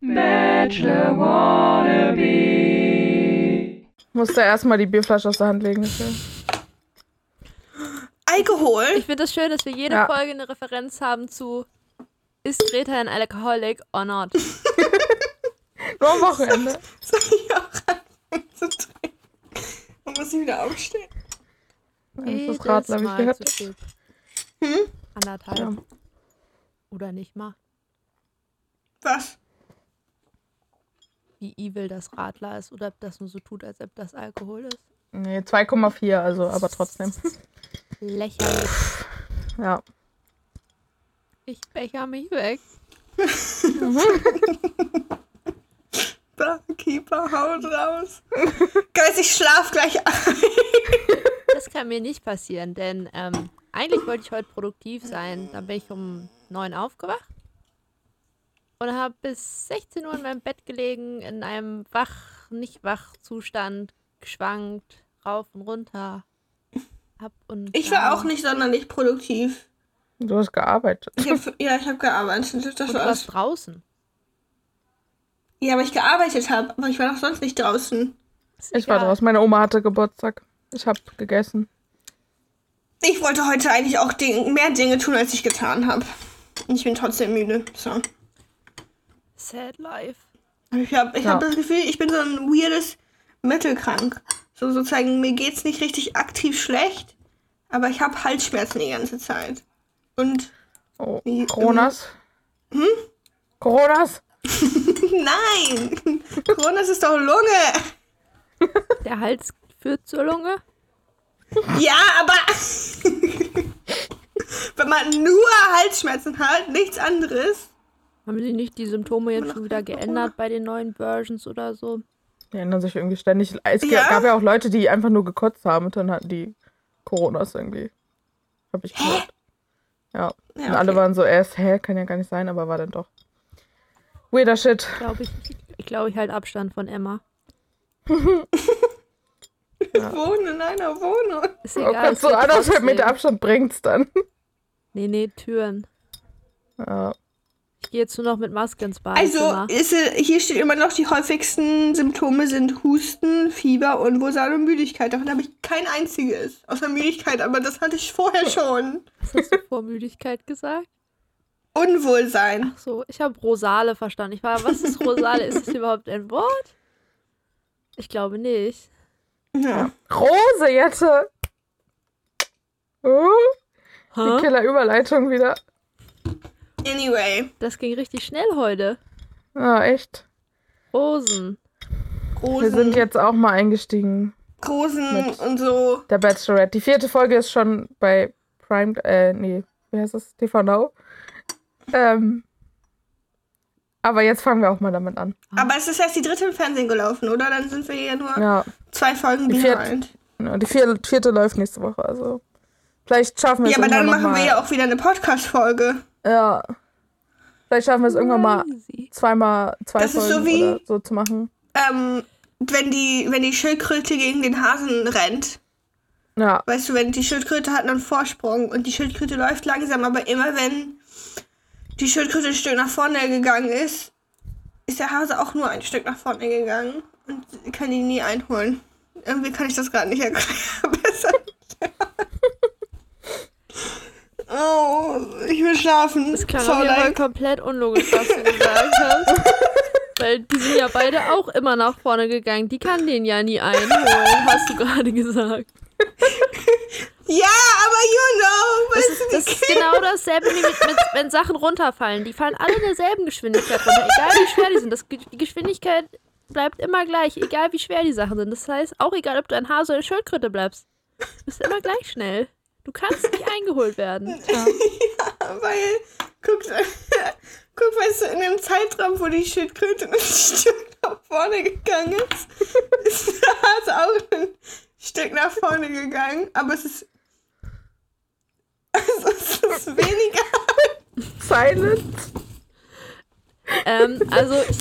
Bachelor Wannabe. Musste erstmal die Bierflasche aus der Hand legen. Alkohol? Ich finde das schön, dass wir jede Ja. Folge eine Referenz haben zu Ist Greta ein Alcoholic or not? Nur am Wochenende. Soll ich auch anfangen zu trinken? Dann muss ich wieder aufstehen. Das ist Jedes Radler, hab ich gehört. zu. Hm? Anderthalb. Ja. Oder nicht mal. Was? Wie evil das Radler ist oder ob das nur so tut, als ob das Alkohol ist. Nee, 2,4, also, aber trotzdem. Lächerlich. Ja. Ich becher mich weg. Barkeeper, haut raus. Guys, ich schlaf gleich ein. Das kann mir nicht passieren, denn ähm, eigentlich wollte ich heute produktiv sein. Dann bin ich um neun aufgewacht und habe bis 16 Uhr in meinem Bett gelegen, in einem wach, nicht wach Zustand, geschwankt, rauf und runter. Hab und Ich war auch nicht sonderlich produktiv. Du hast gearbeitet. Ich hab, ja, ich habe gearbeitet. Das Und du war's. warst draußen. Ja, aber ich gearbeitet habe. Aber ich war doch sonst nicht draußen. Ist Ich war draußen. Meine Oma hatte Geburtstag. Ich habe gegessen. Ich wollte heute eigentlich auch Ding, mehr Dinge tun, als ich getan habe. Und ich bin trotzdem müde. So. Sad life. Ich habe ich Ja. hab das Gefühl, ich bin so ein weirdes Mittelkrank. So sozusagen, mir geht's nicht richtig aktiv schlecht, aber ich habe Halsschmerzen die ganze Zeit. Und Oh, Wie- Coronas? Hm? Coronas? nein! Corona ist doch Lunge! Der Hals führt zur Lunge. Ja, aber wenn man nur Halsschmerzen hat, nichts anderes. Haben sie nicht die Symptome jetzt schon wieder geändert bei den neuen Versions oder so? Die ändern sich irgendwie ständig. Es Ja? gab ja auch Leute, die einfach nur gekotzt haben und dann hatten die Coronas irgendwie. Hab ich gehört. Ja. Ja, Und alle okay. waren so erst, hä, kann ja gar nicht sein, aber war dann doch. Weirder Shit. Glaube ich. Ich glaube, ich halte Abstand von Emma. Wir wohnen in einer Wohnung. Ist Oh egal. Gott, es so geht anderthalb. Meter Abstand bringt's dann. Nee, nee, Türen. Ja. Ich gehe jetzt nur noch mit Maske ins Also, Badezimmer. ist, äh, hier steht immer noch, die häufigsten Symptome sind Husten, Fieber, Unwohlsein und Müdigkeit. Davon habe ich kein einziges. Außer Müdigkeit, aber das hatte ich vorher schon. Was hast du vor Müdigkeit gesagt? Unwohlsein. Ach so, ich habe Rosale verstanden. Ich war, was ist Rosale? ist das überhaupt ein Wort? Ich glaube nicht. Ja. Rose, Jette! Uh, die Hä? Killer-Überleitung wieder. Anyway, Das ging richtig schnell heute. Ja, echt. Rosen. Rosen, Wir sind jetzt auch mal eingestiegen. Rosen und so. Der Bachelorette. Die vierte Folge ist schon bei Prime, äh, nee, wie heißt das? TV Now. Ähm, aber jetzt fangen wir auch mal damit an. Aber es ist erst die dritte im Fernsehen gelaufen, oder? Dann sind wir ja nur Ja, zwei Folgen Die vierte- behind. ja, die vierte, vierte läuft nächste Woche, also vielleicht schaffen wir Ja, es aber dann machen wir ja auch wieder eine Podcast-Folge. Ja. Vielleicht schaffen wir es irgendwann mal zweimal zwei Das ist so Folgen wie- oder so zu machen. Ähm, wenn die, wenn die Schildkröte gegen den Hasen rennt. Ja, Weißt du, wenn die Schildkröte hat einen Vorsprung und die Schildkröte läuft langsam, aber immer wenn die Schildkröte ein Stück nach vorne gegangen ist, ist der Hase auch nur ein Stück nach vorne gegangen und kann ihn nie einholen. Irgendwie kann ich das gerade nicht erklären. Besser. oh, ich will schlafen. Das klang So auf komplett unlogisch, was du gesagt hast. Weil die sind ja beide auch immer nach vorne gegangen. Die kann den ja nie einholen, hast du gerade gesagt. Ja, aber you know, Das weißt ist, du, das ist genau dasselbe, wie mit, mit, wenn Sachen runterfallen. Die fallen alle in derselben Geschwindigkeit runter, egal wie schwer die sind. Das, die Geschwindigkeit bleibt immer gleich, egal wie schwer die Sachen sind. Das heißt, auch egal, ob du ein Hase oder eine Schildkröte bleibst. Du bist immer gleich schnell. Du kannst nicht eingeholt werden. Tja. Weil, guck, guck, weißt du, in dem Zeitraum, wo die Schildkröte ein Stück nach vorne gegangen ist, ist der Hase auch ein Stück nach vorne gegangen. Aber es ist. Also es ist weniger. silent. Ähm, also ich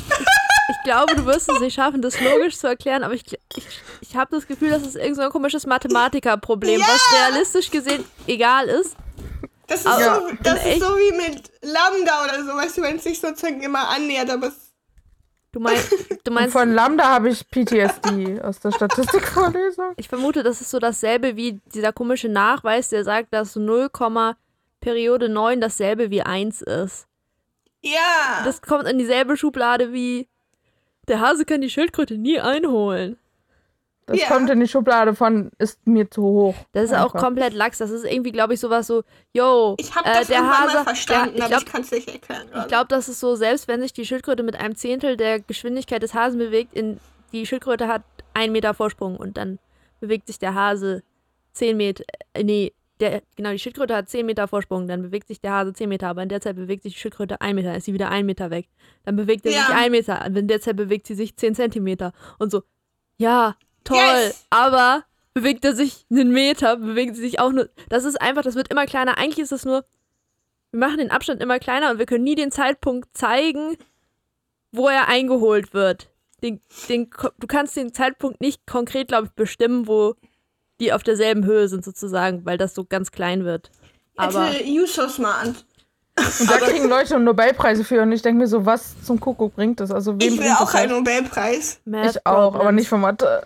glaube, du wirst es nicht schaffen, das logisch zu erklären, aber ich, ich, ich habe das Gefühl, das ist irgend so ein komisches Mathematikerproblem, Ja! was realistisch gesehen egal ist. Das ist, Aber so, das ist so wie mit Lambda oder so, weißt du, wenn es sich sozusagen immer annähert, aber es Du, mein, du Und meinst, von Lambda habe ich PTSD aus der Statistikvorlesung. ich vermute, das ist so dasselbe wie dieser komische Nachweis, der sagt, dass 0, Periode 9 dasselbe wie 1 ist. Ja. Das kommt in dieselbe Schublade wie der Hase kann die Schildkröte nie einholen. Das Ja. kommt in die Schublade von ist mir zu hoch. Das ist auch Einfach. komplett lax. Das ist irgendwie, glaube ich, sowas so, yo, ich habe äh, das der Hase, mal verstanden, der, ich aber glaube, ich kann es nicht erklären. Ich glaube, das ist so, selbst wenn sich die Schildkröte mit einem Zehntel der Geschwindigkeit des Hasen bewegt, in, die Schildkröte hat einen Meter Vorsprung und dann bewegt sich der Hase zehn Meter, äh, nee, der, genau, die Schildkröte hat zehn Meter Vorsprung, dann bewegt sich der Hase zehn Meter, aber in der Zeit bewegt sich die Schildkröte ein Meter, dann ist sie wieder ein Meter weg. Dann bewegt er sich Ja. ein Meter, in der Zeit bewegt sie sich zehn Zentimeter und so, ja, toll, Yes! aber bewegt er sich einen Meter, bewegt sie sich auch nur, das ist einfach, das wird immer kleiner. Eigentlich ist es nur, wir machen den Abstand immer kleiner und wir können nie den Zeitpunkt zeigen, wo er eingeholt wird. Den, den, du kannst den Zeitpunkt nicht konkret, glaube ich, bestimmen, wo die auf derselben Höhe sind, sozusagen, weil das so ganz klein wird. Aber Hätte Jusos mal an. Und da kriegen Leute Nobelpreise für und ich denke mir so, was zum Kuckuck bringt das? Also wem Ich will auch das einen? Nobelpreis. Math Ich auch, aber nicht für Mathe.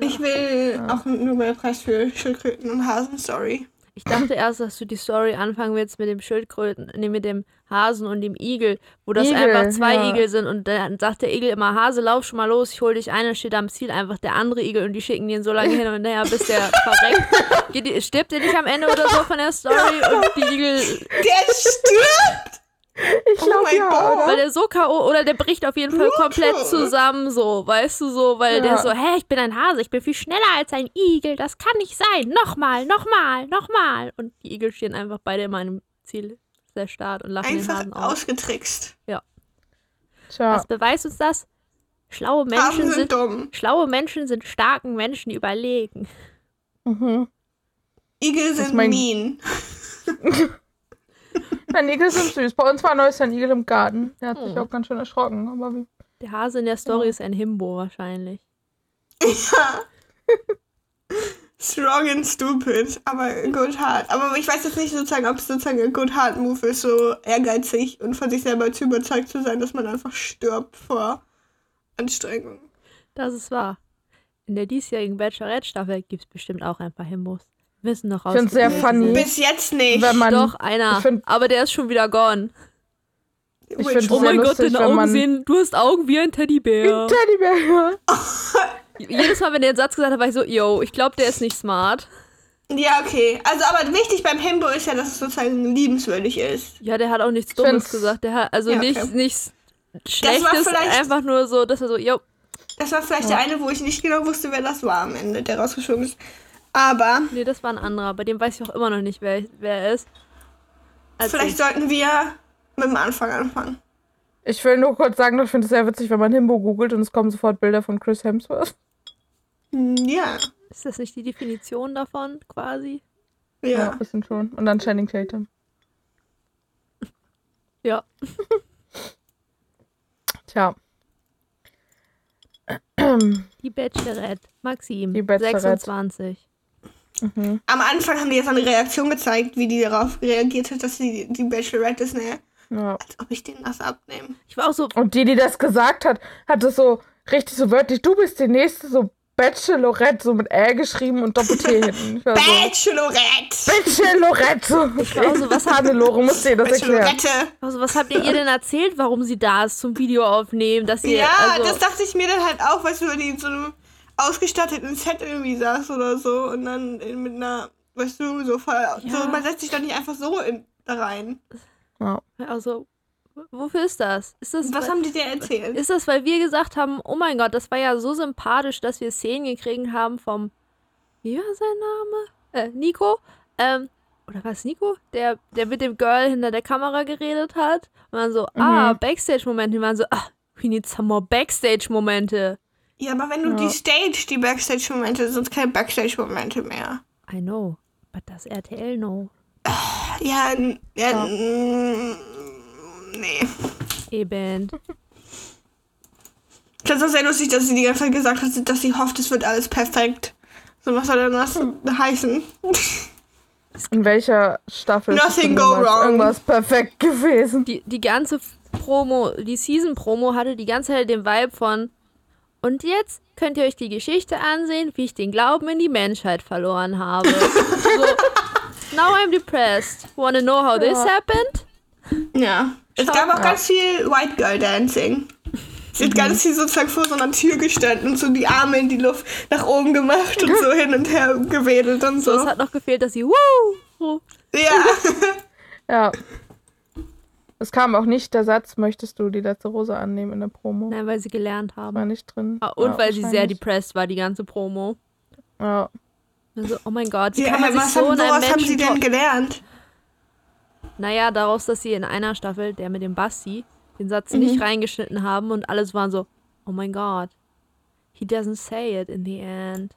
Ich will auch einen Nobelpreis für Schildkröten und Hasen, sorry. Ich dachte erst, dass du die Story anfangen willst mit dem Schildkröten, nee, mit dem Hasen und dem Igel, wo das Igel, einfach zwei ja. Igel sind und dann sagt der Igel immer, Hase, lauf schon mal los, ich hol dich ein, dann steht am Ziel einfach der andere Igel und die schicken den so lange hin und her, bis der verreckt. Geht stirbt der nicht am Ende oder so von der Story und die Igel, Der stirbt! Ich Oh glaube mein ja, Gott. oder? weil der so K.O. oder der bricht auf jeden Fall komplett zusammen so, weißt du so, weil der Ja. so, hä, ich bin ein Hase, ich bin viel schneller als ein Igel, das kann nicht sein, nochmal, nochmal, nochmal. Und die Igel stehen einfach beide in meinem Ziel, der Start und lachen den Einfach Hasen aus. Tja, ausgetrickst. Was beweist uns das? Schlaue Menschen Hasen sind sind, dumm. schlaue Menschen sind starken Menschen überlegen. mhm. Igel sind mein- mean. Nein, Igel sind süß. Bei uns war neues ein Igel im Garten. Der hat sich Hm. auch ganz schön erschrocken. Aber wie? Der Hase in der Story Ja. ist ein Himbo wahrscheinlich. Ja. Strong and stupid, aber good hard. Aber ich weiß jetzt nicht sozusagen, ob es sozusagen ein good hard Move ist, so ehrgeizig und von sich selber zu überzeugt zu sein, dass man einfach stirbt vor Anstrengung. Das ist wahr. In der diesjährigen Bachelorette-Staffel gibt es bestimmt auch ein paar Himbos. Wir wissen noch Ich find's sehr funny. Bis jetzt nicht. Wenn man, Doch, einer. find- aber der ist schon wieder gone. ich find Oh Sehr mein Gott, deine Augen sehen, du hast Augen wie ein Teddybär. Teddybär, ja. Jedes Mal, wenn der den Satz gesagt hat, war ich so, yo, ich glaube, der ist nicht smart. Ja, okay. Also, aber wichtig beim Himbo ist ja, dass es sozusagen liebenswürdig ist. Ja, der hat auch nichts Ich Dummes find's- gesagt. Der hat also Ja, okay. nichts, nichts Schlechtes, vielleicht- einfach nur so, dass er so, yo, Das war vielleicht der eine, wo ich nicht genau wusste, wer das war am Ende, der rausgeschoben ist. Aber nee, das war ein anderer. Bei dem weiß ich auch immer noch nicht, wer, wer er ist. Als vielleicht ich. sollten wir mit dem Anfang anfangen. Ich will nur kurz sagen, ich finde es sehr witzig, wenn man Himbo googelt und es kommen sofort Bilder von Chris Hemsworth. Hm, Ja, Ist das nicht die Definition davon, quasi? Ja, ja. ein bisschen schon. Und dann Channing Tatum. Ja. Tja. Die Bachelorette. Maxim. Die Bachelorette. 26. Mhm. Am Anfang haben die jetzt eine Reaktion gezeigt, wie die darauf reagiert hat, dass sie die Bachelorette ist, ne? Ja. Als ob ich denen das abnehme. Ich war auch so, Und die, die das gesagt hat, hat es so richtig so wörtlich, du bist die nächste, so Bachelorette, so mit Ä geschrieben und Doppel-T hinten. Ich war so, Bachelorette! Bachelorette! So, war auch so, was, hat, Hannelore, musst dir das erklären. Bachelorette! also, was habt ihr ihr denn erzählt, warum sie da ist zum Video aufnehmen? Dass sie, Ja, also, das dachte ich mir dann halt auch, weißt du, die in so einem ausgestatteten Set irgendwie saß oder so und dann in, mit einer, weißt du, so voll. Ja. So, man setzt sich doch nicht einfach so in, da rein. Ja. also, wofür ist das? Ist das, Was haben die dir erzählt? ist das, weil wir gesagt haben, oh mein Gott, das war ja so sympathisch, dass wir Szenen gekriegt haben vom, wie war sein Name? Äh, Nico? Ähm, oder was Nico? Der, der mit dem Girl hinter der Kamera geredet hat. Und dann so, ah, Backstage-Momente. Die waren so, ah, we need some more Backstage-Momente. Ja, aber wenn du Ja. die Stage, die Backstage-Momente, sind keine Backstage-Momente mehr. I know, but does RTL know? Ja, n- ja, nee. Eben. Ich fand es auch sehr lustig, dass sie die ganze Zeit gesagt hat, dass sie hofft, es wird alles perfekt. So, was soll denn das heißen? In welcher Staffel ist Nothing denn go wrong. irgendwas perfekt gewesen? Die, die ganze Promo, die Season-Promo hatte die ganze Zeit den Vibe von und jetzt könnt ihr euch die Geschichte ansehen, wie ich den Glauben in die Menschheit verloren habe. so, now I'm depressed. Wanna know how this Ja. happened? Ja. Es gab auch ganz viel White Girl Dancing. Sie hat ganz viel sozusagen vor so einer Tür gestanden und so die Arme in die Luft nach oben gemacht und so hin und her gewedelt und So, so. es hat noch gefehlt, dass sie Woo! ruft. Ja. Ja. Es kam auch nicht der Satz, möchtest du die letzte Rose annehmen in der Promo? Nein, weil sie gelernt haben. War nicht drin. Ah, und ja, weil sie sehr depressed war, die ganze Promo. Ja. Also, oh mein Gott, wie ja kann man sich was so haben, woraus haben sie denn gelernt? Naja, daraus, dass sie in einer Staffel, der mit dem Basti, den Satz Mhm. nicht reingeschnitten haben und alles waren so, oh mein Gott, he doesn't say it in the end.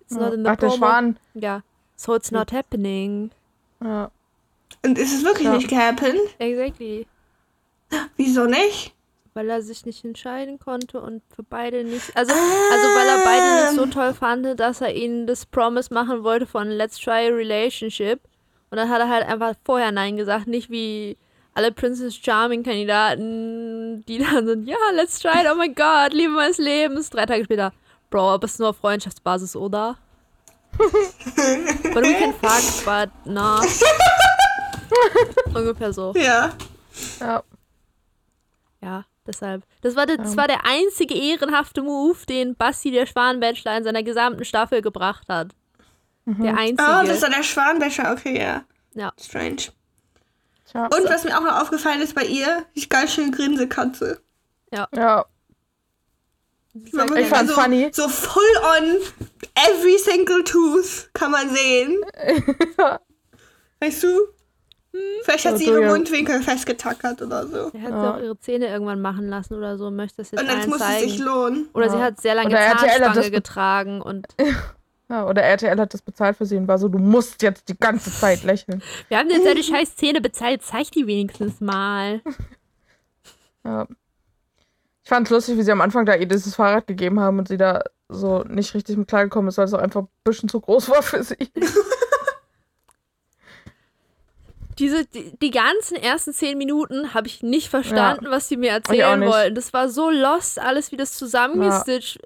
It's not in the Ach, der promo. Schwan. Ja, so it's not happening. Ja. Und ist es wirklich Ja. nicht gehappened? Exactly. Wieso nicht? Weil er sich nicht entscheiden konnte und für beide nicht. Also, also weil er beide nicht so toll fand, dass er ihnen das Promise machen wollte von Let's try a relationship. Und dann hat er halt einfach vorher Nein gesagt, nicht wie alle Princess Charming Kandidaten, die dann sind, ja, let's try it, oh mein Gott, Liebe meines Lebens. Drei Tage später, Bro, aber es ist nur auf Freundschaftsbasis, oder? but we can fuck, but nah. Ungefähr so. Ja. Ja. Ja, deshalb. Das war, der, das war der einzige ehrenhafte Move, den Basti der Schwanbachelor in seiner gesamten Staffel gebracht hat. Der einzige. Oh, das war der Schwanbecher. Okay, ja. ja. Strange. Tja. Und was mir auch noch aufgefallen ist bei ihr, die ganz schön Grinsekatze. Ja. War Ich wirklich- fand's also, funny. So full on every single tooth kann man sehen. Weißt du? Vielleicht hat sie ihre. Mundwinkel festgetackert oder so. Er hat Ja. sie auch ihre Zähne irgendwann machen lassen oder so, möchte das jetzt Und jetzt muss es sich zeigen. lohnen. Oder sie Ja. hat sehr lange Oder hat Zahnspange be- getragen und ja. Oder RTL hat das bezahlt für sie und war so, du musst jetzt die ganze Zeit lächeln. wir haben jetzt deine scheiß Zähne bezahlt, zeig die wenigstens mal. Ja. Ich fand's lustig, wie sie am Anfang da ihr dieses Fahrrad gegeben haben und sie da so nicht richtig mit klargekommen ist, weil es auch einfach ein bisschen zu groß war für sie. Diese, die, die ganzen ersten zehn Minuten habe ich nicht verstanden, was sie mir erzählen nicht. wollten. Das war so lost, alles wie das zusammengestitcht.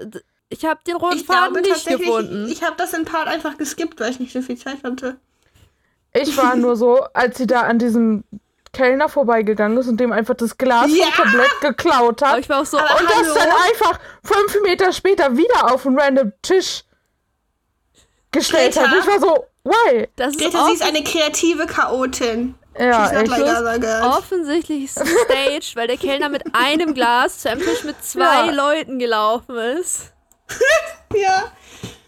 Ich habe den roten Ich Faden glaube nicht gefunden. ich habe das in Part einfach geskippt, weil ich nicht so viel Zeit hatte. Ich war nur so, als sie da an diesem Kellner vorbeigegangen ist und dem einfach das Glas Ja! vom Tablett geklaut Aber hat. ich war auch so, Aber- Und das Hallo? dann einfach fünf Meter später wieder auf einen random Tisch gestellt hat. Greta? Ich war so, why? das ist sie ist eine kreative Chaotin. Ja, echt. like offensichtlich staged, weil der Kellner mit einem Glas zu einem Tisch mit zwei Ja. Leuten gelaufen ist. Ja.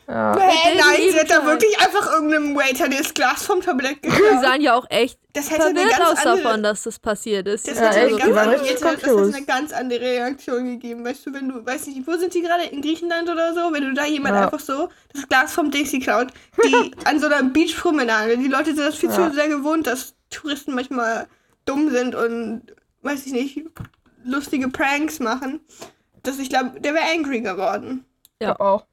Ja. Hey, didn't nein, sie hat da wirklich einfach irgendeinem Waiter das Glas vom Tablett Die geklaut. sahen ja auch echt Das hätte eine verwirrt ganz aus andere- davon, dass das passiert ist. Das Ja, hätte, echt, eine die ganz andere, das hätte eine ganz andere Reaktion gegeben. Weißt du, wenn du, weiß nicht, wo sind die gerade? In Griechenland oder so? Wenn du da jemand Ja. einfach so das Glas vom Dixie klaut, die an so einer Beachpromenade, die Leute sind das viel Ja. zu sehr gewohnt, dass Touristen manchmal dumm sind und, weiß ich nicht, lustige Pranks machen. Dass ich glaube, der wäre angry geworden. Glaub auch.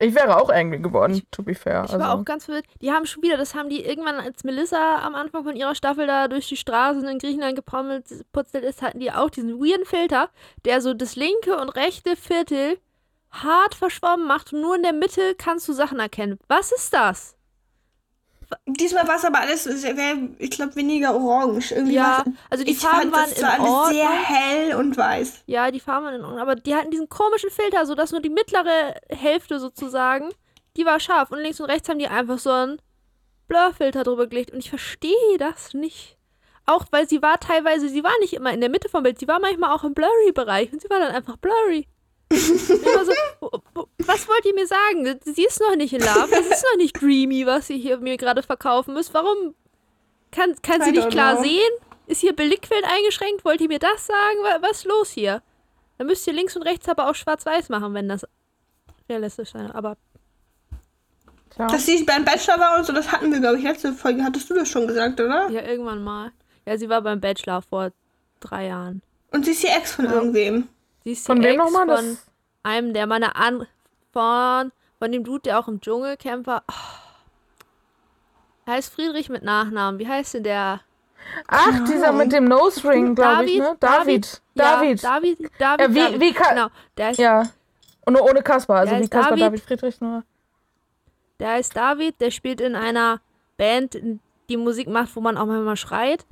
Ich wäre auch angry geworden, to be fair. Ich war also. auch ganz verwirrt. Die haben schon wieder, das haben die irgendwann, als Melissa am Anfang von ihrer Staffel da durch die Straßen in Griechenland gepommelt putzelt ist, hatten die auch diesen weirden Filter, der so das linke und rechte Viertel hart verschwommen macht und nur in der Mitte kannst du Sachen erkennen. Was ist das? Diesmal war es aber alles, ich glaube, weniger orange. Irgendwie Ja, also die Farben fand, waren das in war alles sehr Ordnung. hell und weiß. Ja, die Farben waren in Ordnung, aber die hatten diesen komischen Filter, sodass nur die mittlere Hälfte sozusagen, die war scharf und links und rechts haben die einfach so einen Blurfilter drüber gelegt und ich verstehe das nicht. Auch weil sie war teilweise, sie war nicht immer in der Mitte vom Bild, sie war manchmal auch im Blurry-Bereich und sie war dann einfach blurry. War so, wo- wo- was wollt ihr mir sagen? Sie ist noch nicht in Love, es ist noch nicht dreamy, was ihr hier mir gerade verkaufen müsst. Warum kann, kann sie nicht klar know. sehen? Ist hier Beliquid eingeschränkt? Wollt ihr mir das sagen? Wa- Was ist los hier? Dann müsst ihr links und rechts aber auch schwarz-weiß machen, wenn das realistisch sein Aber Tja. Dass sie beim Bachelor war und so, das hatten wir, glaube ich, letzte Folge. Hattest du das schon gesagt, oder? ja, irgendwann mal. Ja, sie war beim Bachelor vor drei Jahren. Und sie ist die Ex von irgendwem. Die Von wem Ex nochmal? Von Das- einem, der meine An... Von, von dem Dude, der auch im Dschungelcamp war. Oh. Er heißt Friedrich mit Nachnamen. Wie heißt denn der? Ach, dieser mit dem Nose Ring, glaube ich, ne? David. David. Ja, David, David, Ja, wie- David. wie Genau, der ist, Ja. Und nur ohne Kaspar, also wie Kaspar David. David Friedrich nur. der heißt David, der spielt in einer Band, die Musik macht, wo man auch manchmal schreit.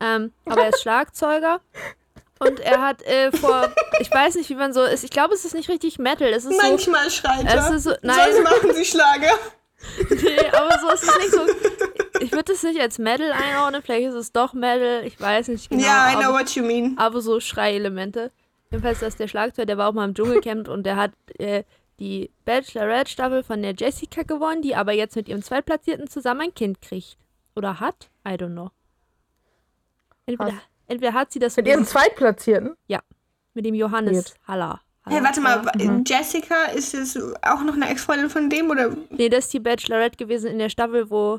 Ähm, aber er ist Schlagzeuger. Und er hat äh, vor, ich weiß nicht, wie man so ist. Ich glaube, es ist nicht richtig Metal. Es ist so, Manchmal schreit es er. ist so, Sonst nein, machen sie Schlager. nee, aber so ist es nicht so. Ich würde es nicht als Metal einordnen. Vielleicht ist es doch Metal. Ich weiß nicht genau. ja, I know aber, what you mean. aber so Schreielemente. Jedenfalls, dass der Schlagzeuger, der war auch mal im Dschungelcamp und der hat äh, die Bachelorette-Staffel von der Jessica gewonnen, die aber jetzt mit ihrem Zweitplatzierten zusammen ein Kind kriegt. Oder hat? I don't know. Entweder. Entweder hat sie das Mit ihrem Zweitplatzierten? mit dem Johannes Weird. Haller. Hey, warte mal. Mhm. Jessica, ist es auch noch eine Ex-Freundin von dem oder Nee, das ist die Bachelorette gewesen in der Staffel, wo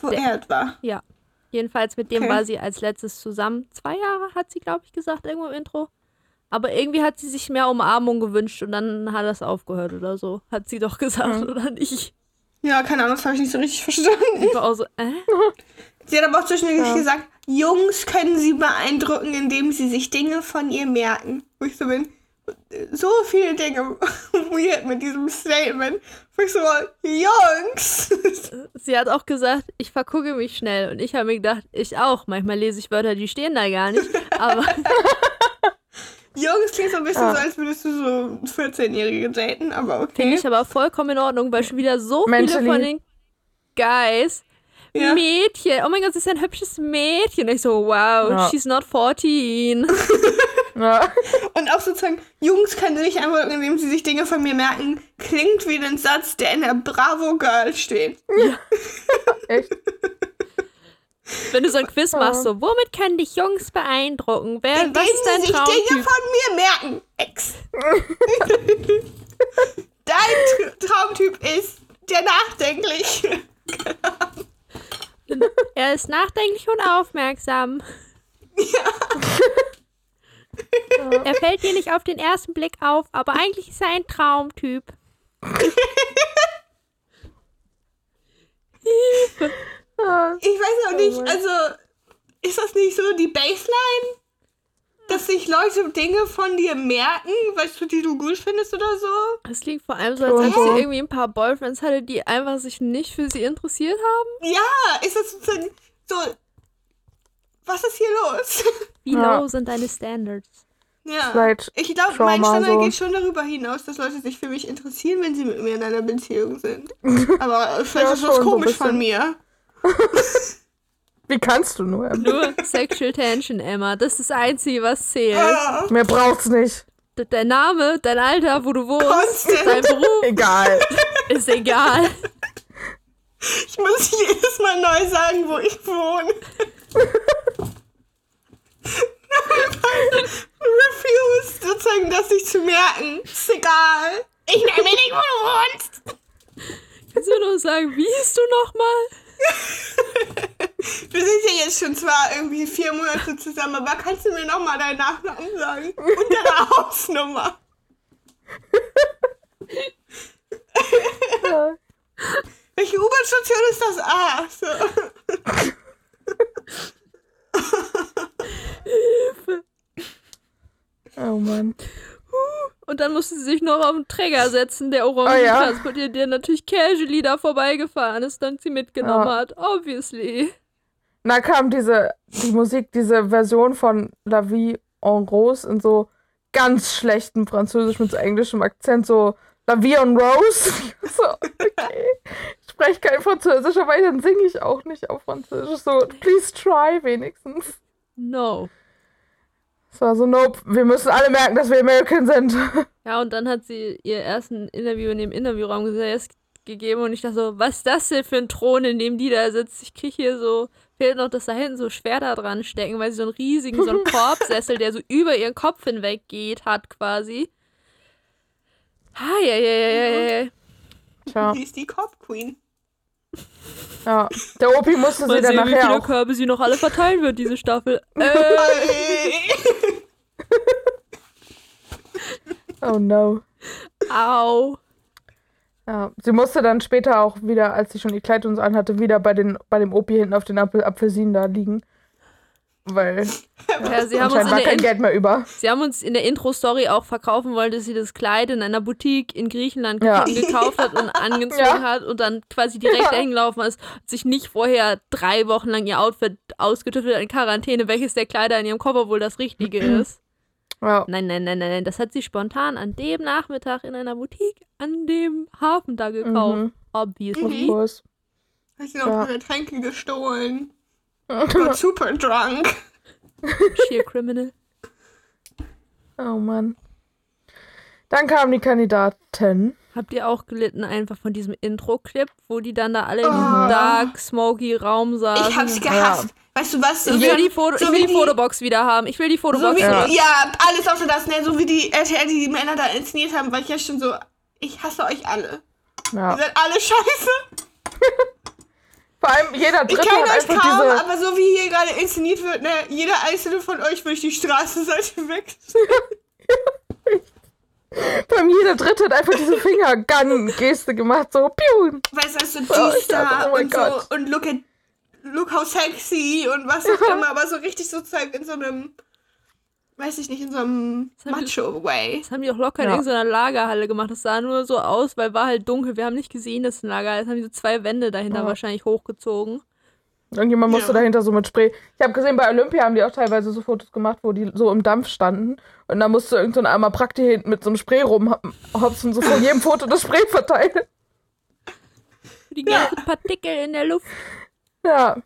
wo Der- er war? Ja. Jedenfalls mit dem Okay. war sie als letztes zusammen. Zwei Jahre hat sie, glaube ich, gesagt, irgendwo im Intro. Aber irgendwie hat sie sich mehr Umarmung gewünscht und dann hat das aufgehört oder so. Hat sie doch gesagt, oder nicht? Ja, keine Ahnung, das habe ich nicht so richtig verstanden. Ich war auch so, äh? Sie hat aber auch zwischendurch Ja. gesagt, Jungs können sie beeindrucken, indem sie sich Dinge von ihr merken. Wo ich so bin, so viele Dinge weird mit diesem Statement. Wo ich so, Jungs! Sie hat auch gesagt, ich vergucke mich schnell. Und ich habe mir gedacht, ich auch. Manchmal lese ich Wörter, die stehen da gar nicht. Aber Jungs klingt so ein bisschen Ja. so, als würdest du so 14-Jährige daten, aber finde okay. ich aber vollkommen in Ordnung, weil schon wieder so viele Mentally. von den Guys Ja. Mädchen. Oh mein Gott, sie ist ein hübsches Mädchen. Und ich so, wow, Ja. she's not 14. Ja. Und auch sozusagen, Jungs können sie nicht einfach, indem sie sich Dinge von mir merken, klingt wie ein Satz, der in der Bravo Girl steht. Echt? Wenn du so ein Quiz machst, so, womit können dich Jungs beeindrucken? Wer, Indem was ist dein sie sich Dinge von mir merken. Ex. Dein Tr Traumtyp ist der nachdenklich. Er ist nachdenklich und aufmerksam. er fällt dir nicht auf den ersten Blick auf, aber eigentlich ist er ein Traumtyp. Ja. Ich weiß auch nicht, Mann. also ist das nicht so die Baseline? Dass sich Leute Dinge von dir merken, weißt du, die du gut findest oder so? Es klingt vor allem so, als ob sie irgendwie ein paar Boyfriends hatte, die einfach sich nicht für sie interessiert haben. Ja, ist das so. Was ist hier los? Wie Ja. low sind deine Standards? ja. Vielleicht Ich glaube, mein Standard so. geht schon darüber hinaus, dass Leute sich für mich interessieren, wenn sie mit mir in einer Beziehung sind. Aber vielleicht Ja, ist das schon so komisch von mir. Wie kannst du nur? Nur Sexual Tension, Emma. Das ist das Einzige, was zählt. Ah, Mehr braucht's nicht. Dein Name, dein Alter, wo du wohnst, Constant. dein Beruf, Egal. ist egal. ich muss jedes Mal neu sagen, wo ich wohne. Refuse, sozusagen, das nicht zu merken. Ist egal. Ich merke mir nicht, wo du wohnst. Kannst du noch sagen, wie hieß du nochmal? Wir sind ja jetzt schon zwar irgendwie vier Monate zusammen, aber kannst du mir nochmal deinen Nachnamen sagen? Und deine Hausnummer. Ja. Welche U-Bahn-Station ist das? Ah, so. Hilfe. Oh Mann. Und dann musste sie sich noch auf den Träger setzen, der Orange Oh ja. transportiert, der natürlich casually da vorbeigefahren ist, dann sie mitgenommen Ja. hat. Obviously. Da kam diese, die Musik, diese Version von La Vie en Rose in so ganz schlechtem Französisch mit so englischem Akzent, so La Vie en Rose. so, okay. Ich spreche kein Französisch, aber dann singe ich auch nicht auf Französisch. So, please try wenigstens. No. Es war so, nope, wir müssen alle merken, dass wir American sind. Ja, und dann hat sie ihr ersten Interview in dem Interviewraum gegeben und ich dachte so, was ist das denn für ein Thron, in dem die da sitzt? Ich krieg hier so, fehlt noch, dass da hinten so Schwerter dran stecken, weil sie so einen riesigen, so einen Korbsessel, der so über ihren Kopf hinweg geht, hat quasi. Ha, ja, ja, ja, ja, Die ist die Cop Queen. ja. Der Opi musste sie Mal dann sehen, wie nachher viele auch. Körbe sie noch alle verteilen wird, diese Staffel. Äh, Oh no. au. Ja, sie musste dann später auch wieder, als sie schon ihr Kleid und so anhatte, wieder bei, den, bei dem Opi hinten auf den Apfel Apfelsinen da liegen. weil Ja, sie, haben uns war der kein In Geld mehr über. sie haben uns in der Intro-Story auch verkaufen wollen, dass sie das Kleid in einer Boutique in Griechenland Ja. gekauft hat und angezogen hat und dann quasi direkt dahin gelaufen ist, sich nicht vorher drei Wochen lang ihr Outfit ausgetüftelt hat in Quarantäne, welches der Kleider in ihrem Koffer wohl das Richtige ist. Ja. Nein, nein, nein, nein, nein, das hat sie spontan an dem Nachmittag in einer Boutique an dem Hafen da gekauft. Mhm. Obviously. Mhm. Hat sie noch Ja. ihre Tränke gestohlen. War super drunk. Sheer Criminal. Oh Mann. Dann kamen die Kandidaten. Habt ihr auch gelitten einfach von diesem Intro-Clip, wo die dann da alle in Oh. diesem dark, smoky Raum saßen? Ich hab's gehasst. Weißt du was? So Ich will die, Foto so ich will wie die Fotobox wieder haben. Ich will die So Fotobox wie, zurück. ja. alles außer das, ne? So wie die RTL, die die Männer da inszeniert haben, war ich ja schon so, ich hasse euch alle. Ja. Ihr seid alle scheiße. Vor allem jeder Ich Dritte kenne hat euch einfach kaum, diese. aber so wie hier gerade inszeniert wird, ne? Jeder einzelne von euch würde ich die Straßenseite weg. Vor allem jeder Dritte hat einfach diese Fingergun-Geste gemacht. So, piu. Weißt du, so Oh, dachte, oh mein und so Gott. und look at look how sexy und was auch immer, aber so richtig sozusagen in so einem, weiß ich nicht, in so einem Das haben wir- Macho-Way. Das haben die auch locker in Ja. irgendeiner Lagerhalle gemacht. Das sah nur so aus, weil war halt dunkel. Wir haben nicht gesehen, dass es ein Lager ist. haben diese zwei Wände dahinter Ja. wahrscheinlich hochgezogen. Irgendjemand musste Ja. dahinter so mit Spray. Ich habe gesehen, bei Olympia haben die auch teilweise so Fotos gemacht, wo die so im Dampf standen. Und da musste irgend so ein armer Prakti hinten mit so einem Spray rumhopsen, so von jedem Foto das Spray verteilen. Die ganzen Partikel in der Luft. Ja.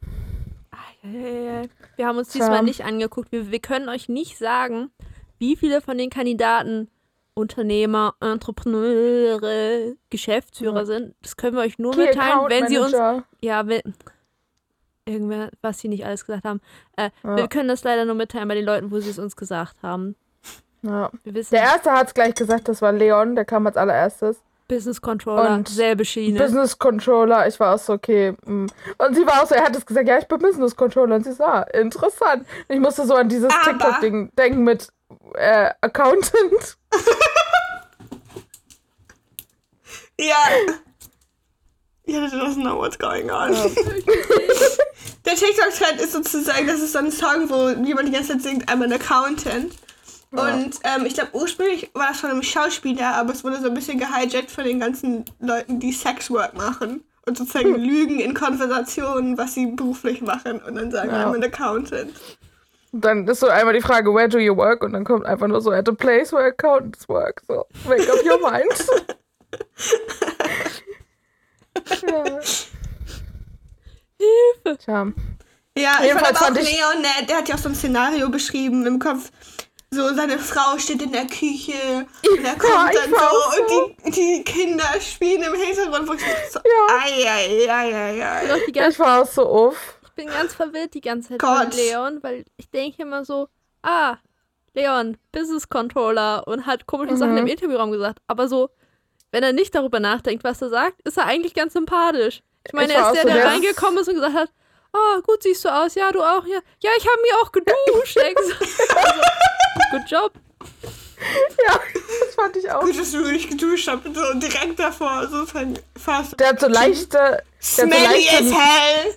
Wir haben uns diesmal nicht angeguckt. Wir, wir können euch nicht sagen, wie viele von den Kandidaten Unternehmer, Entrepreneure, Geschäftsführer Ja. sind. Das können wir euch nur Key mitteilen, Account wenn sie uns. Ja, wenn. Irgendwer, was sie nicht alles gesagt haben. Äh, Ja. Wir können das leider nur mitteilen bei den Leuten, wo sie es uns gesagt haben. Ja. Wir wissen, Der erste hat es gleich gesagt, das war Leon, der kam als allererstes. Business Controller, Und selbe Schiene. Business Controller, ich war auch so, okay. mm. Und sie war auch so, er hat es gesagt, ja, ich bin Business Controller. Und sie so, ah, interessant. Ich musste so an dieses TikTok-Ding denken mit äh, Accountant. Ja. Ja, I don't know what's going on. Der TikTok-Trend ist sozusagen, das ist so ein Song, wo jemand die ganze Zeit singt, I'm an Accountant. Und ähm, ich glaube, ursprünglich war das von einem Schauspieler, aber es wurde so ein bisschen gehijackt von den ganzen Leuten, die Sexwork machen. Und sozusagen lügen in Konversationen, was sie beruflich machen. Und dann sagen, Ja. I'm an Accountant. Dann ist so einmal die Frage, where do you work? Und dann kommt einfach nur so, at a place where accountants work. So, make up your mind. ja. Hilfe! Tja. Ja, ich fand aber auch ich- Leon, der, der hat ja auch so ein Szenario beschrieben im Kopf. So, seine Frau steht in der Küche und er kommt dann auch so und die, die Kinder spielen im Hintergrund, wo ich so, Ja. ai, ai. Doch die ganze, Ich war auch so uff. ich bin ganz verwirrt die ganze Zeit Gott. mit Leon, weil ich denke immer so, ah, Leon, Business Controller und hat komische Sachen Mhm. im Interviewraum gesagt. Aber so, wenn er nicht darüber nachdenkt, was er sagt, ist er eigentlich ganz sympathisch. Ich meine, Ich er ist der, so, der der- reingekommen ist und gesagt hat, oh, gut siehst du aus, ja, du auch, ja. Ja, ich habe mich auch geduscht. also, good job. Ja, das fand ich auch. Gut, dass du nicht geduscht hast, so direkt davor, so von fast Der hat so leichte, der hat so smelly as leichte, hell.